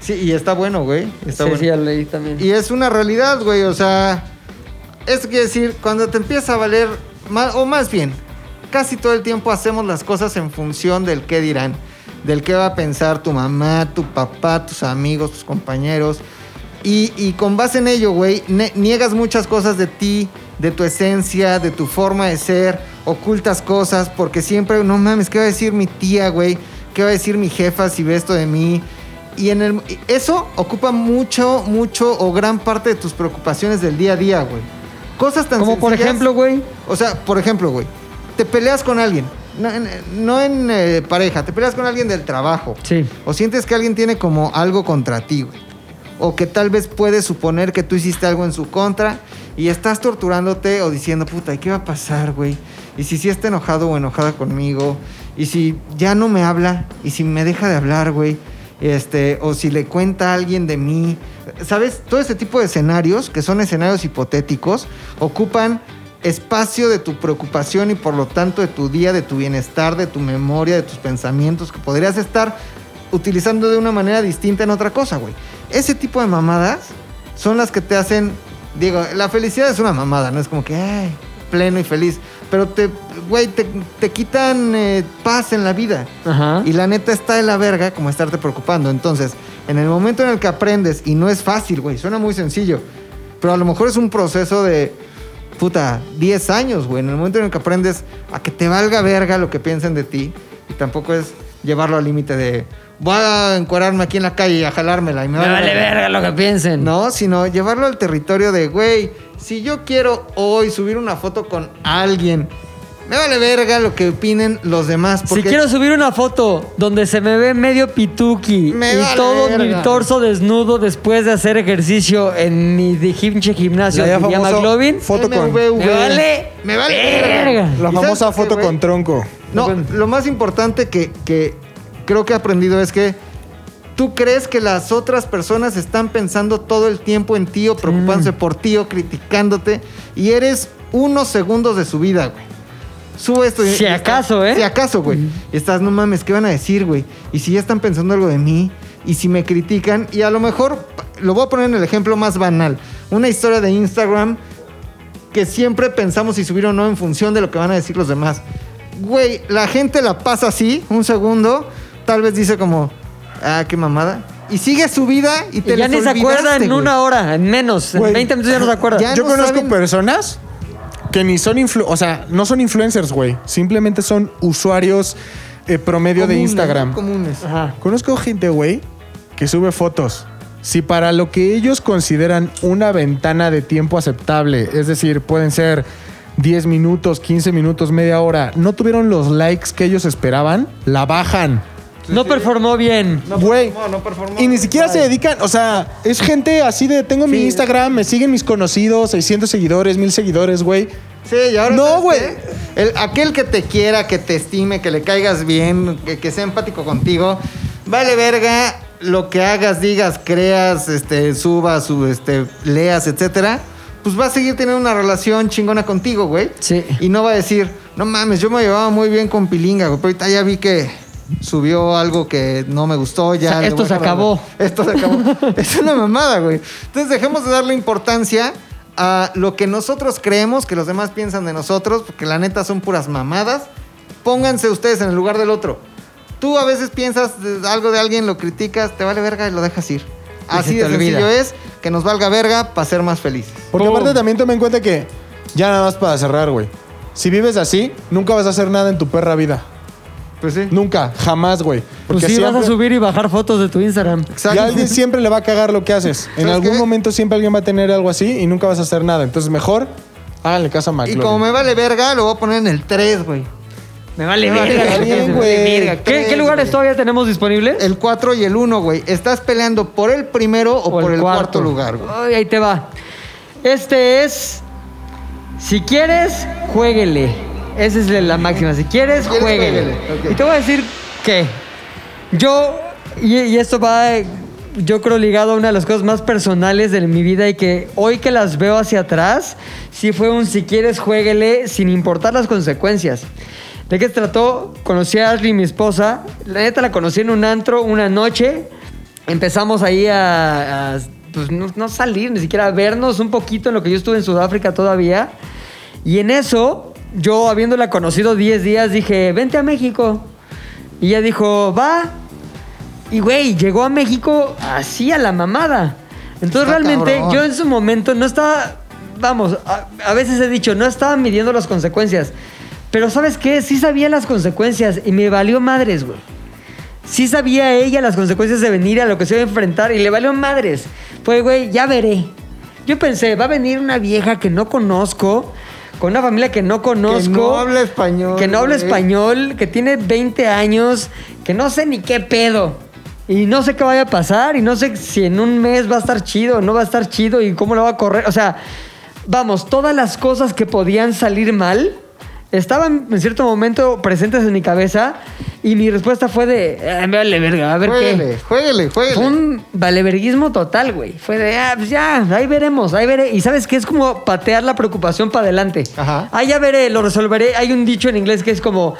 Sí, y está bueno, güey. Está sí, bueno. sí, ya leí también. Y es una realidad, güey. O sea, esto quiere decir, cuando te empieza a valer, ma- o más bien, casi todo el tiempo hacemos las cosas en función del qué dirán. del qué va a pensar tu mamá, tu papá, tus amigos, tus compañeros. Y, y con base en ello, güey, ne- niegas muchas cosas de ti, de tu esencia, de tu forma de ser, ocultas cosas, porque siempre, no mames, ¿qué va a decir mi tía, güey? ¿Qué va a decir mi jefa si ve esto de mí? Y en el, eso ocupa mucho, mucho o gran parte de tus preocupaciones del día a día, güey. Cosas tan Como por ejemplo, güey. o sea, por ejemplo, güey, te peleas con alguien, no en, no en, eh, pareja, te peleas con alguien del trabajo. Sí. O sientes que alguien tiene como algo contra ti, güey. O que tal vez puedes suponer que tú hiciste algo en su contra y estás torturándote o diciendo, puta, ¿y qué va a pasar, güey? Y si sí está enojado o enojada conmigo, y si ya no me habla, y si me deja de hablar, güey, este, o si le cuenta a alguien de mí. ¿Sabes? Todo ese tipo de escenarios, que son escenarios hipotéticos, ocupan espacio de tu preocupación y por lo tanto de tu día, de tu bienestar, de tu memoria, de tus pensamientos, que podrías estar utilizando de una manera distinta en otra cosa, güey. Ese tipo de mamadas son las que te hacen, digo, la felicidad es una mamada, no es como que, ay, pleno y feliz, pero te, güey, te, te quitan eh, paz en la vida. Ajá. Y la neta está de la verga como estarte preocupando. Entonces, en el momento en el que aprendes, y no es fácil, güey, suena muy sencillo, pero a lo mejor es un proceso de, puta, 10 años, güey. En el momento en el que aprendes a que te valga verga lo que piensen de ti, y tampoco es llevarlo al límite de, voy a encuadrarme aquí en la calle y a jalármela y me, Me vale verga lo que piensen. no, sino llevarlo al territorio de, güey, si yo quiero hoy subir una foto con alguien, me vale verga lo que opinen los demás. Si quiero subir una foto donde se me ve medio pituki Me y vale todo verga. mi torso desnudo después de hacer ejercicio en mi de pinche gimnasio, La ya McLovin, foto con me vale Me vale verga. verga. la ¿Y sabes famosa qué, foto con tronco. No, lo más importante que, que creo que he aprendido es que tú crees que las otras personas están pensando todo el tiempo en ti o preocupándose por ti o criticándote y eres unos segundos de su vida, güey. Sube esto. Si está- acaso, ¿eh? Si acaso, güey. Estás, no mames, ¿qué van a decir, güey? Y si ya están pensando algo de mí y si me critican y a lo mejor, lo voy a poner en el ejemplo más banal. Una historia de Instagram que siempre pensamos si subir o no en función de lo que van a decir los demás. Güey, la gente la pasa así, un segundo, tal vez dice como, ah, qué mamada. Y sigue su vida y te Y ya les ni se acuerda en güey. una hora, en menos, en Güey. 20 minutos ya no se acuerda. Ya Yo no conozco saben- personas que ni son influ o sea, no son influencers, güey. Simplemente son usuarios eh, promedio de Instagram. Comunes. Ajá. Conozco gente, güey, que sube fotos. Si para lo que ellos consideran una ventana de tiempo aceptable, es decir, pueden ser 10 minutos, 15 minutos, media hora, no tuvieron los likes que ellos esperaban, la bajan. No performó bien. Güey. performó, no performó. Y ni siquiera se dedican, o sea, es gente así de, tengo mi Instagram, me siguen mis conocidos, 600 seguidores, 1000 seguidores, güey. Sí, y ahora. No, ¿sabes güey. qué? El- Aquel que te quiera, que te estime, que le caigas bien, que, que sea empático contigo, vale verga lo que hagas, digas, creas, este, subas, su- este, leas, etcétera. Pues va a seguir teniendo una relación chingona contigo, güey. Sí. Y no va a decir, no mames, yo me llevaba muy bien con Pilinga, güey, pero ahorita ya vi que subió algo que no me gustó, ya. O sea, esto se acabó. Esto se acabó. es una mamada, güey. Entonces dejemos de darle importancia a lo que nosotros creemos que los demás piensan de nosotros, porque la neta son puras mamadas. Pónganse ustedes en el lugar del otro. Tú a veces piensas algo de alguien, lo criticas, te vale verga y lo dejas ir. Y Así de te sencillo olvida. es que nos valga verga para ser más felices. Porque Pum. aparte también toma en cuenta que, ya nada más para cerrar, güey. Si vives así, nunca vas a hacer nada en tu perra vida. Pues sí. Nunca, jamás, güey. Pues Porque sí, vas a siempre- subir y bajar fotos de tu Instagram. Y Exacto. a alguien siempre le va a cagar lo que haces. En ¿Sabes algún qué? momento siempre alguien va a tener algo así y nunca vas a hacer nada. Entonces mejor háganle caso a Y McLovin. como me vale verga, lo voy a poner en el 3, güey. Me vale verga. bien, me güey. vale verga. ¿Qué, lugares todavía tenemos disponibles? El 4 y el 1, güey. ¿Estás peleando por el primero o, por el cuarto, lugar, güey? Ay, ahí te va. Este es. Si quieres, jueguele. Esa es la máxima. Si quieres, quieres, jueguele. Y te voy a decir que yo, y, y esto va, yo creo, ligado a una de las cosas más personales de mi vida y que hoy que las veo hacia atrás, sí fue un si quieres, jueguele sin importar las consecuencias. ¿De qué se trató? Conocí a Ashley, mi esposa. La neta la conocí en un antro una noche. Empezamos ahí a, a, pues, no, no salir, ni siquiera a vernos un poquito en lo que yo estuve en Sudáfrica todavía. Y en eso, yo habiéndola conocido 10 días, dije, vente a México. Y ella dijo, va. Y güey, llegó a México así a la mamada. Entonces Está realmente cabrón. yo en su momento no estaba, vamos, a, a veces he dicho, no estaba midiendo las consecuencias. Pero ¿sabes qué? Sí sabía las consecuencias y me valió madres, güey. Sí sabía ella las consecuencias de venir a lo que se iba a enfrentar y le valió madres. Pues, güey, ya veré. Yo pensé, va a venir una vieja que no conozco, con una familia que no conozco. Que no habla español, Que no habla español, que tiene 20 años, que no sé ni qué pedo. Y no sé qué vaya a pasar y no sé si en un mes va a estar chido no va a estar chido y cómo lo va a correr. O sea, vamos, todas las cosas que podían salir mal estaban en cierto momento presentes en mi cabeza y mi respuesta fue de, "Ah, vale verga, a ver Jueguele, qué. jueguele, jueguele. Fue un valeverguismo total, güey. Fue de, ah, pues ya, ahí veremos, ahí veré. Y sabes qué? Es como patear la preocupación para adelante. Ajá. Ah, ya veré, lo resolveré. Hay un dicho en inglés que es como.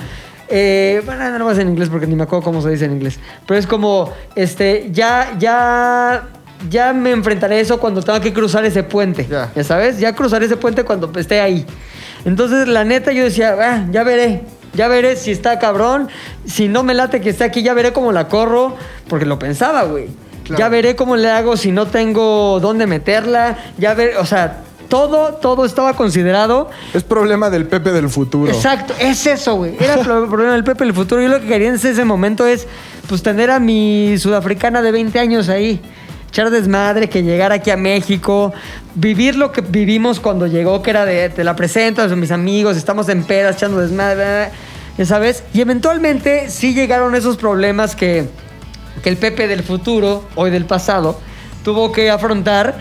eh, bueno, no lo voy a decir en inglés porque ni me acuerdo cómo se dice en inglés. Pero es como, este, ya, ya. Ya me enfrentaré a eso cuando tenga que cruzar ese puente. Ya. Ya sabes, ya cruzaré ese puente cuando esté ahí. Entonces, la neta, yo decía, ah, ya veré. Ya veré si está cabrón. Si no me late que esté aquí, ya veré cómo la corro. Porque lo pensaba, güey. Claro. Ya veré cómo le hago si no tengo dónde meterla. Ya veré, o sea, todo, todo estaba considerado. Es problema del Pepe del futuro. Exacto, es eso, güey. Era el pro- problema del Pepe en el futuro. Yo lo que quería en ese momento es, pues, tener a mi sudafricana de 20 años ahí. Echar desmadre, que llegara aquí a México, vivir lo que vivimos cuando llegó, que era de, te la presento a mis amigos, estamos en pedas, echando desmadre, ya sabes. Y eventualmente sí llegaron esos problemas que, que el Pepe del futuro, hoy del pasado, tuvo que afrontar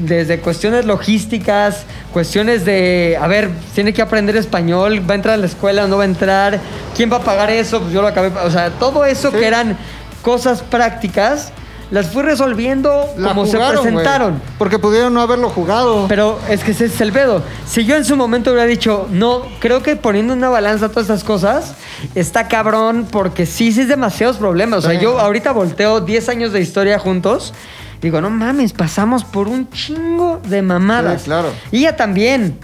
desde cuestiones logísticas, cuestiones de, a ver, tiene que aprender español, va a entrar a la escuela no va a entrar, quién va a pagar eso, pues yo lo acabé, o sea, todo eso Sí. que eran cosas prácticas, las fui resolviendo La como se jugaron, presentaron. Porque pudieron no haberlo jugado. Pero es que ese es el pedo. Si yo en su momento hubiera dicho, no, creo que poniendo en una balanza todas estas cosas, está cabrón porque sí, sí es demasiados problemas. O sea, Sí. yo ahorita volteo 10 años de historia juntos. Digo, no mames, pasamos por un chingo de mamadas. Sí, claro. Y ella también.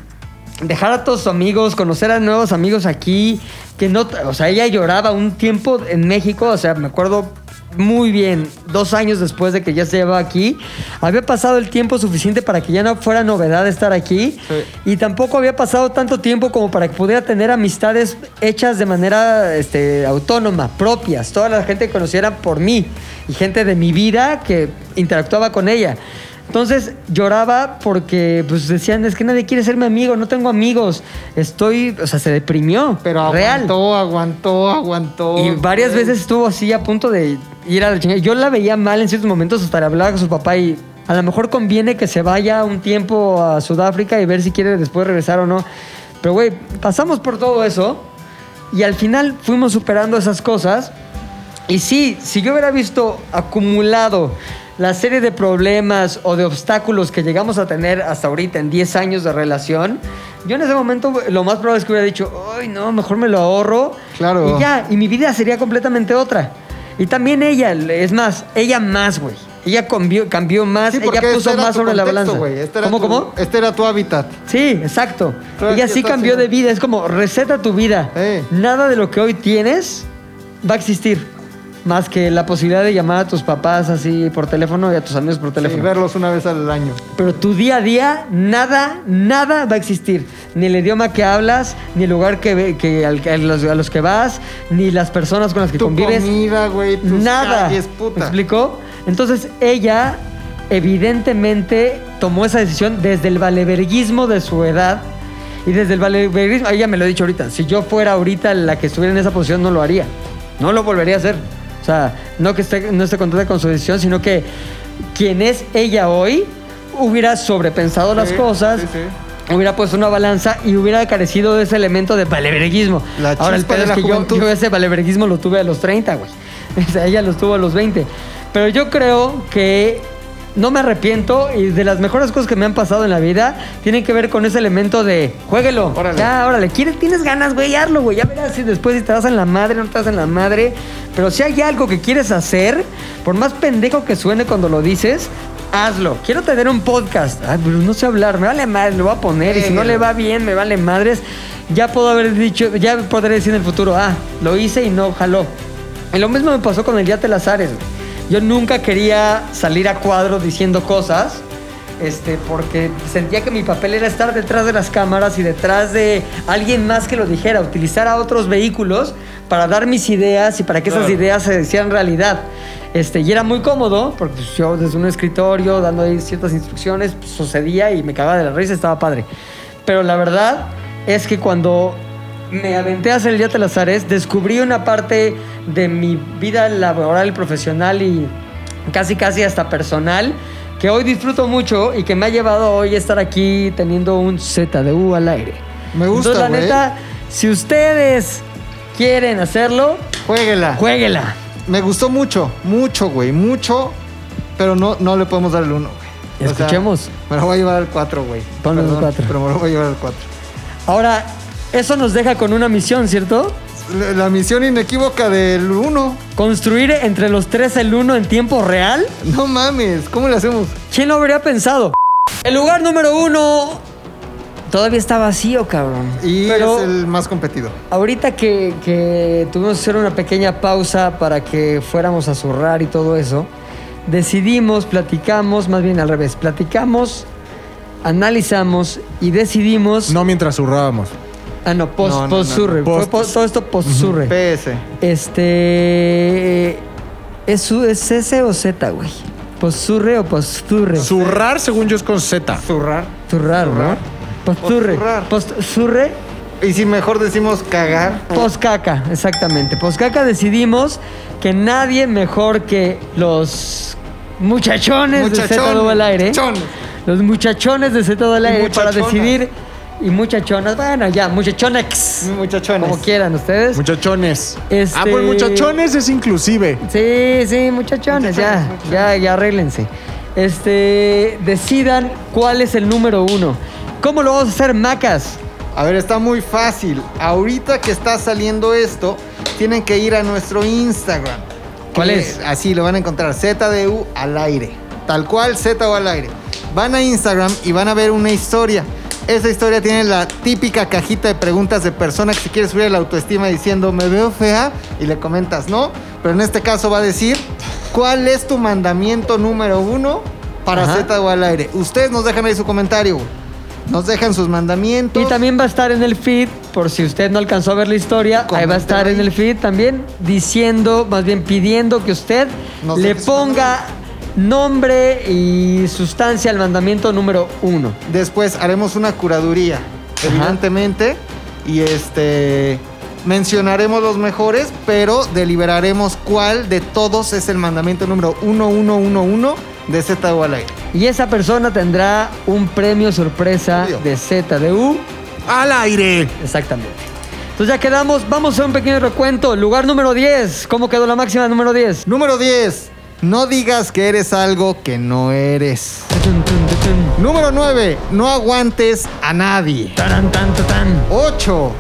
Dejar a todos sus amigos, conocer a nuevos amigos aquí, que no, o sea, ella lloraba un tiempo en México, o sea, me acuerdo muy bien, dos años después de que ya se llevaba aquí, había pasado el tiempo suficiente para que ya no fuera novedad estar aquí, y tampoco había pasado tanto tiempo como para que pudiera tener amistades hechas de manera este, autónoma, propias, toda la gente que conociera por mí, y gente de mi vida que interactuaba con ella. Entonces lloraba porque pues decían, es que nadie quiere ser mi amigo, no tengo amigos. Estoy, o sea, se deprimió. Pero real. aguantó, aguantó, aguantó. Y varias güey. veces estuvo así a punto de ir a la chingada. Yo la veía mal en ciertos momentos, hasta le hablaba con su papá y a lo mejor conviene que se vaya un tiempo a Sudáfrica y ver si quiere después regresar o no. Pero güey, pasamos por todo eso y al final fuimos superando esas cosas. Y sí, si yo hubiera visto acumulado la serie de problemas o de obstáculos que llegamos a tener hasta ahorita en 10 años de relación, yo en ese momento lo más probable es que hubiera dicho, ay no, mejor me lo ahorro. Claro. Y ya, y mi vida sería completamente otra. Y también ella, es más, ella más, güey. Ella cambió, cambió más, Sí, ella puso este más sobre la contexto, balanza. güey. Este ¿Cómo, tu- cómo? Este era tu hábitat. Sí, exacto. Todo Ella sí cambió haciendo- de vida. Es como, receta tu vida. Eh. Nada de lo que hoy tienes va a existir. Más que la posibilidad de llamar a tus papás así por teléfono y a tus amigos por Y teléfono. verlos una vez al año. Pero tu día a día, nada, nada va a existir. Ni el idioma que hablas, ni el lugar que, que, al- a, los, a los que vas, ni las personas con las que Tu convives. comida, güey, tus Nada. calles, ¿Me puta. explico? Entonces ella evidentemente tomó esa decisión desde el valeverguismo de su edad y desde el valeverguismo, ella me lo ha dicho ahorita, si yo fuera ahorita la que estuviera en esa posición no lo haría, no lo volvería a hacer. O sea, no que esté, no esté contenta con su decisión, sino que quien es ella hoy hubiera sobrepensado las Sí, sí, sí, Hubiera puesto una balanza y hubiera carecido de ese elemento de valeverguismo. Ahora el pedo es que yo, yo ese valeverguismo lo tuve a los 30, güey. O sea, ella lo tuvo a los 20. Pero yo creo que no me arrepiento y de las mejores cosas que me han pasado en la vida tienen que ver con ese elemento de juéguelo. Órale. Ya, órale. ¿Quieres, tienes ganas, güey, hazlo, güey. Ya verás si después si te das en la madre no te das en la madre. Pero si hay algo que quieres hacer, por más pendejo que suene cuando lo dices, hazlo. Quiero tener un podcast. Ay, pero no sé hablar, me vale madre, lo voy a poner. Y si no le va bien, me vale madres. Ya puedo haber dicho, ya podré decir en el futuro, ah, lo hice y no jaló. Y lo mismo me pasó con el Yate Lazares, güey. Yo nunca quería salir a cuadro diciendo cosas, este, porque sentía que mi papel era estar detrás de las cámaras y detrás de alguien más que lo dijera, utilizar a otros vehículos para dar mis ideas y para que esas ideas se hicieran realidad. Este, y era muy cómodo, porque yo desde un escritorio, dando ahí ciertas instrucciones, pues, sucedía y me cagaba de la risa, estaba padre. Pero la verdad es que cuando me aventé a hacer el Yate Lazares, descubrí una parte de mi vida laboral profesional y casi casi hasta personal que hoy disfruto mucho y que me ha llevado hoy a estar aquí teniendo un ZDU al aire. Me gusta, Entonces, la neta, si ustedes quieren hacerlo, Jueguela. jueguela. Me gustó mucho, mucho, güey, mucho. Pero no, no le podemos dar el 1, güey. Escuchemos. me lo voy a llevar al 4, güey. Ponle el Perdón, cuatro. Pero me lo voy a llevar al 4. Ahora, eso nos deja con una misión, ¿cierto? La, misión inequívoca del 1. Construir entre los tres el uno en tiempo real. No mames, ¿cómo le hacemos? ¿Quién lo habría pensado? El lugar número uno todavía está vacío, cabrón. Y Pero es el más competido. ahorita que, que tuvimos que hacer una pequeña pausa para que fuéramos a zurrar y todo eso, decidimos, platicamos, más bien al revés, platicamos, analizamos y decidimos... No mientras zurrábamos. Ah, no, post, No, no, post no, surre. no. Fue Post- post- todo esto post surre. PS. Este. ¿Es, ¿Es S o Z, güey? ¿Posurre o posturre? Zurrar, según yo, es con Z. Zurrar. Zurrar, ¿no? Posturre. Posturre. Y si mejor decimos cagar. Poscaca, exactamente. Poscaca decidimos que nadie mejor que los muchachones de Z al aire. muchachones. Los muchachones de Z al aire para decidir. Y muchachonas, bueno, ya, muchachonex. Muchachones. Como quieran ustedes. Muchachones. Este- Ah, pues muchachones es inclusive. Sí, sí, muchachones, ya, ya, ya arréglense. Este, decidan cuál es el número uno. ¿Cómo lo vamos a hacer, Macas? A ver, está muy fácil. Ahorita que está saliendo esto, tienen que ir a nuestro Instagram. ¿Cuál es? Así lo van a encontrar, ZDU al aire. Tal cual, ZDU al aire. Van a Instagram y van a ver una historia. Esa historia tiene la típica cajita de preguntas de persona que se quiere subir la autoestima diciendo, me veo fea, y le comentas, no. Pero en este caso va a decir, ¿cuál es tu mandamiento número uno para Ajá. ZDU al aire? Ustedes nos dejan ahí su comentario. Nos dejan sus mandamientos. Y también va a estar en el feed, por si usted no alcanzó a ver la historia, ahí va a estar en el feed también, diciendo, más bien pidiendo que usted Nos le ponga nombre y sustancia al mandamiento número uno. Después haremos una curaduría, evidentemente. Y este. Mencionaremos los mejores, pero deliberaremos cuál de todos es el mandamiento número 1111 de ZU al aire. Y esa persona tendrá un premio sorpresa de ZDU Al aire. Exactamente. Entonces ya quedamos, vamos a hacer un pequeño recuento. Lugar número 10. ¿Cómo quedó la máxima número 10? Número 10. No digas que eres algo que no eres. Número 9. No aguantes a nadie. Taran, tan, ta, tan. 8.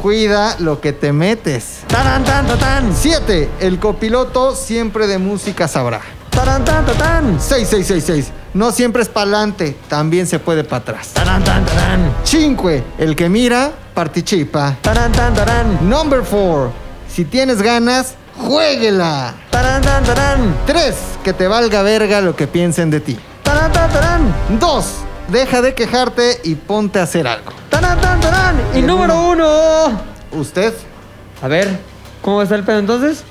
Cuida lo que te metes. Taran, tan, ta, tan. 7. El copiloto siempre de música sabrá. Taran, tan, ta, tan. 6666. No siempre es pa'lante, también se puede para atrás. Taran, tan, ta, tan. 5. El que mira, participa. Number 4. Si tienes ganas, juéguela. Taran, tan, taran. 3. Que te valga verga lo que piensen de ti. Taran, tan, taran. 2. Deja de quejarte y ponte a hacer algo. Taran, tan, taran. Y número uno. Usted, A ver, ¿cómo va a estar el pedo entonces?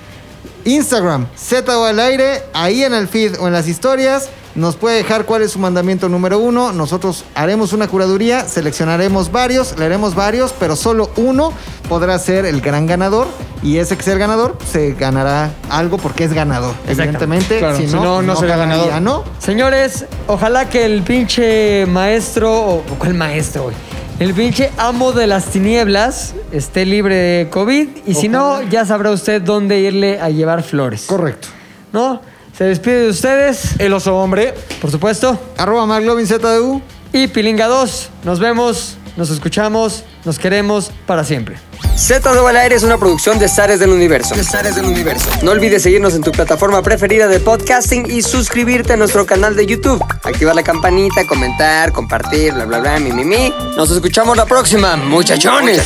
Instagram, Z o al aire, ahí en el feed o en las historias, nos puede dejar cuál es su mandamiento número uno. Nosotros haremos una curaduría, seleccionaremos varios, leeremos varios, pero solo uno podrá ser el gran ganador. Y ese que sea el ganador se ganará algo porque es ganador. Evidentemente, Claro, si si no, no, no será ganaría, ganador. ¿no? Señores, ojalá que el pinche maestro, o ¿cuál maestro, güey? El pinche amo de las tinieblas esté libre de COVID y si no, ya sabrá usted dónde irle a llevar flores. Correcto. ¿No? Se despide de ustedes, El oso hombre. por supuesto, Arroba McLovinZDU. y Pilinga 2. Nos vemos, nos escuchamos, nos queremos para siempre. Z al aire es una producción de Zares del Universo. del universo. No olvides seguirnos en tu plataforma preferida de podcasting y suscribirte a nuestro canal de YouTube. Activar la campanita, comentar, compartir, bla, bla, bla, mi, mi, mi. Nos escuchamos la próxima, muchachones.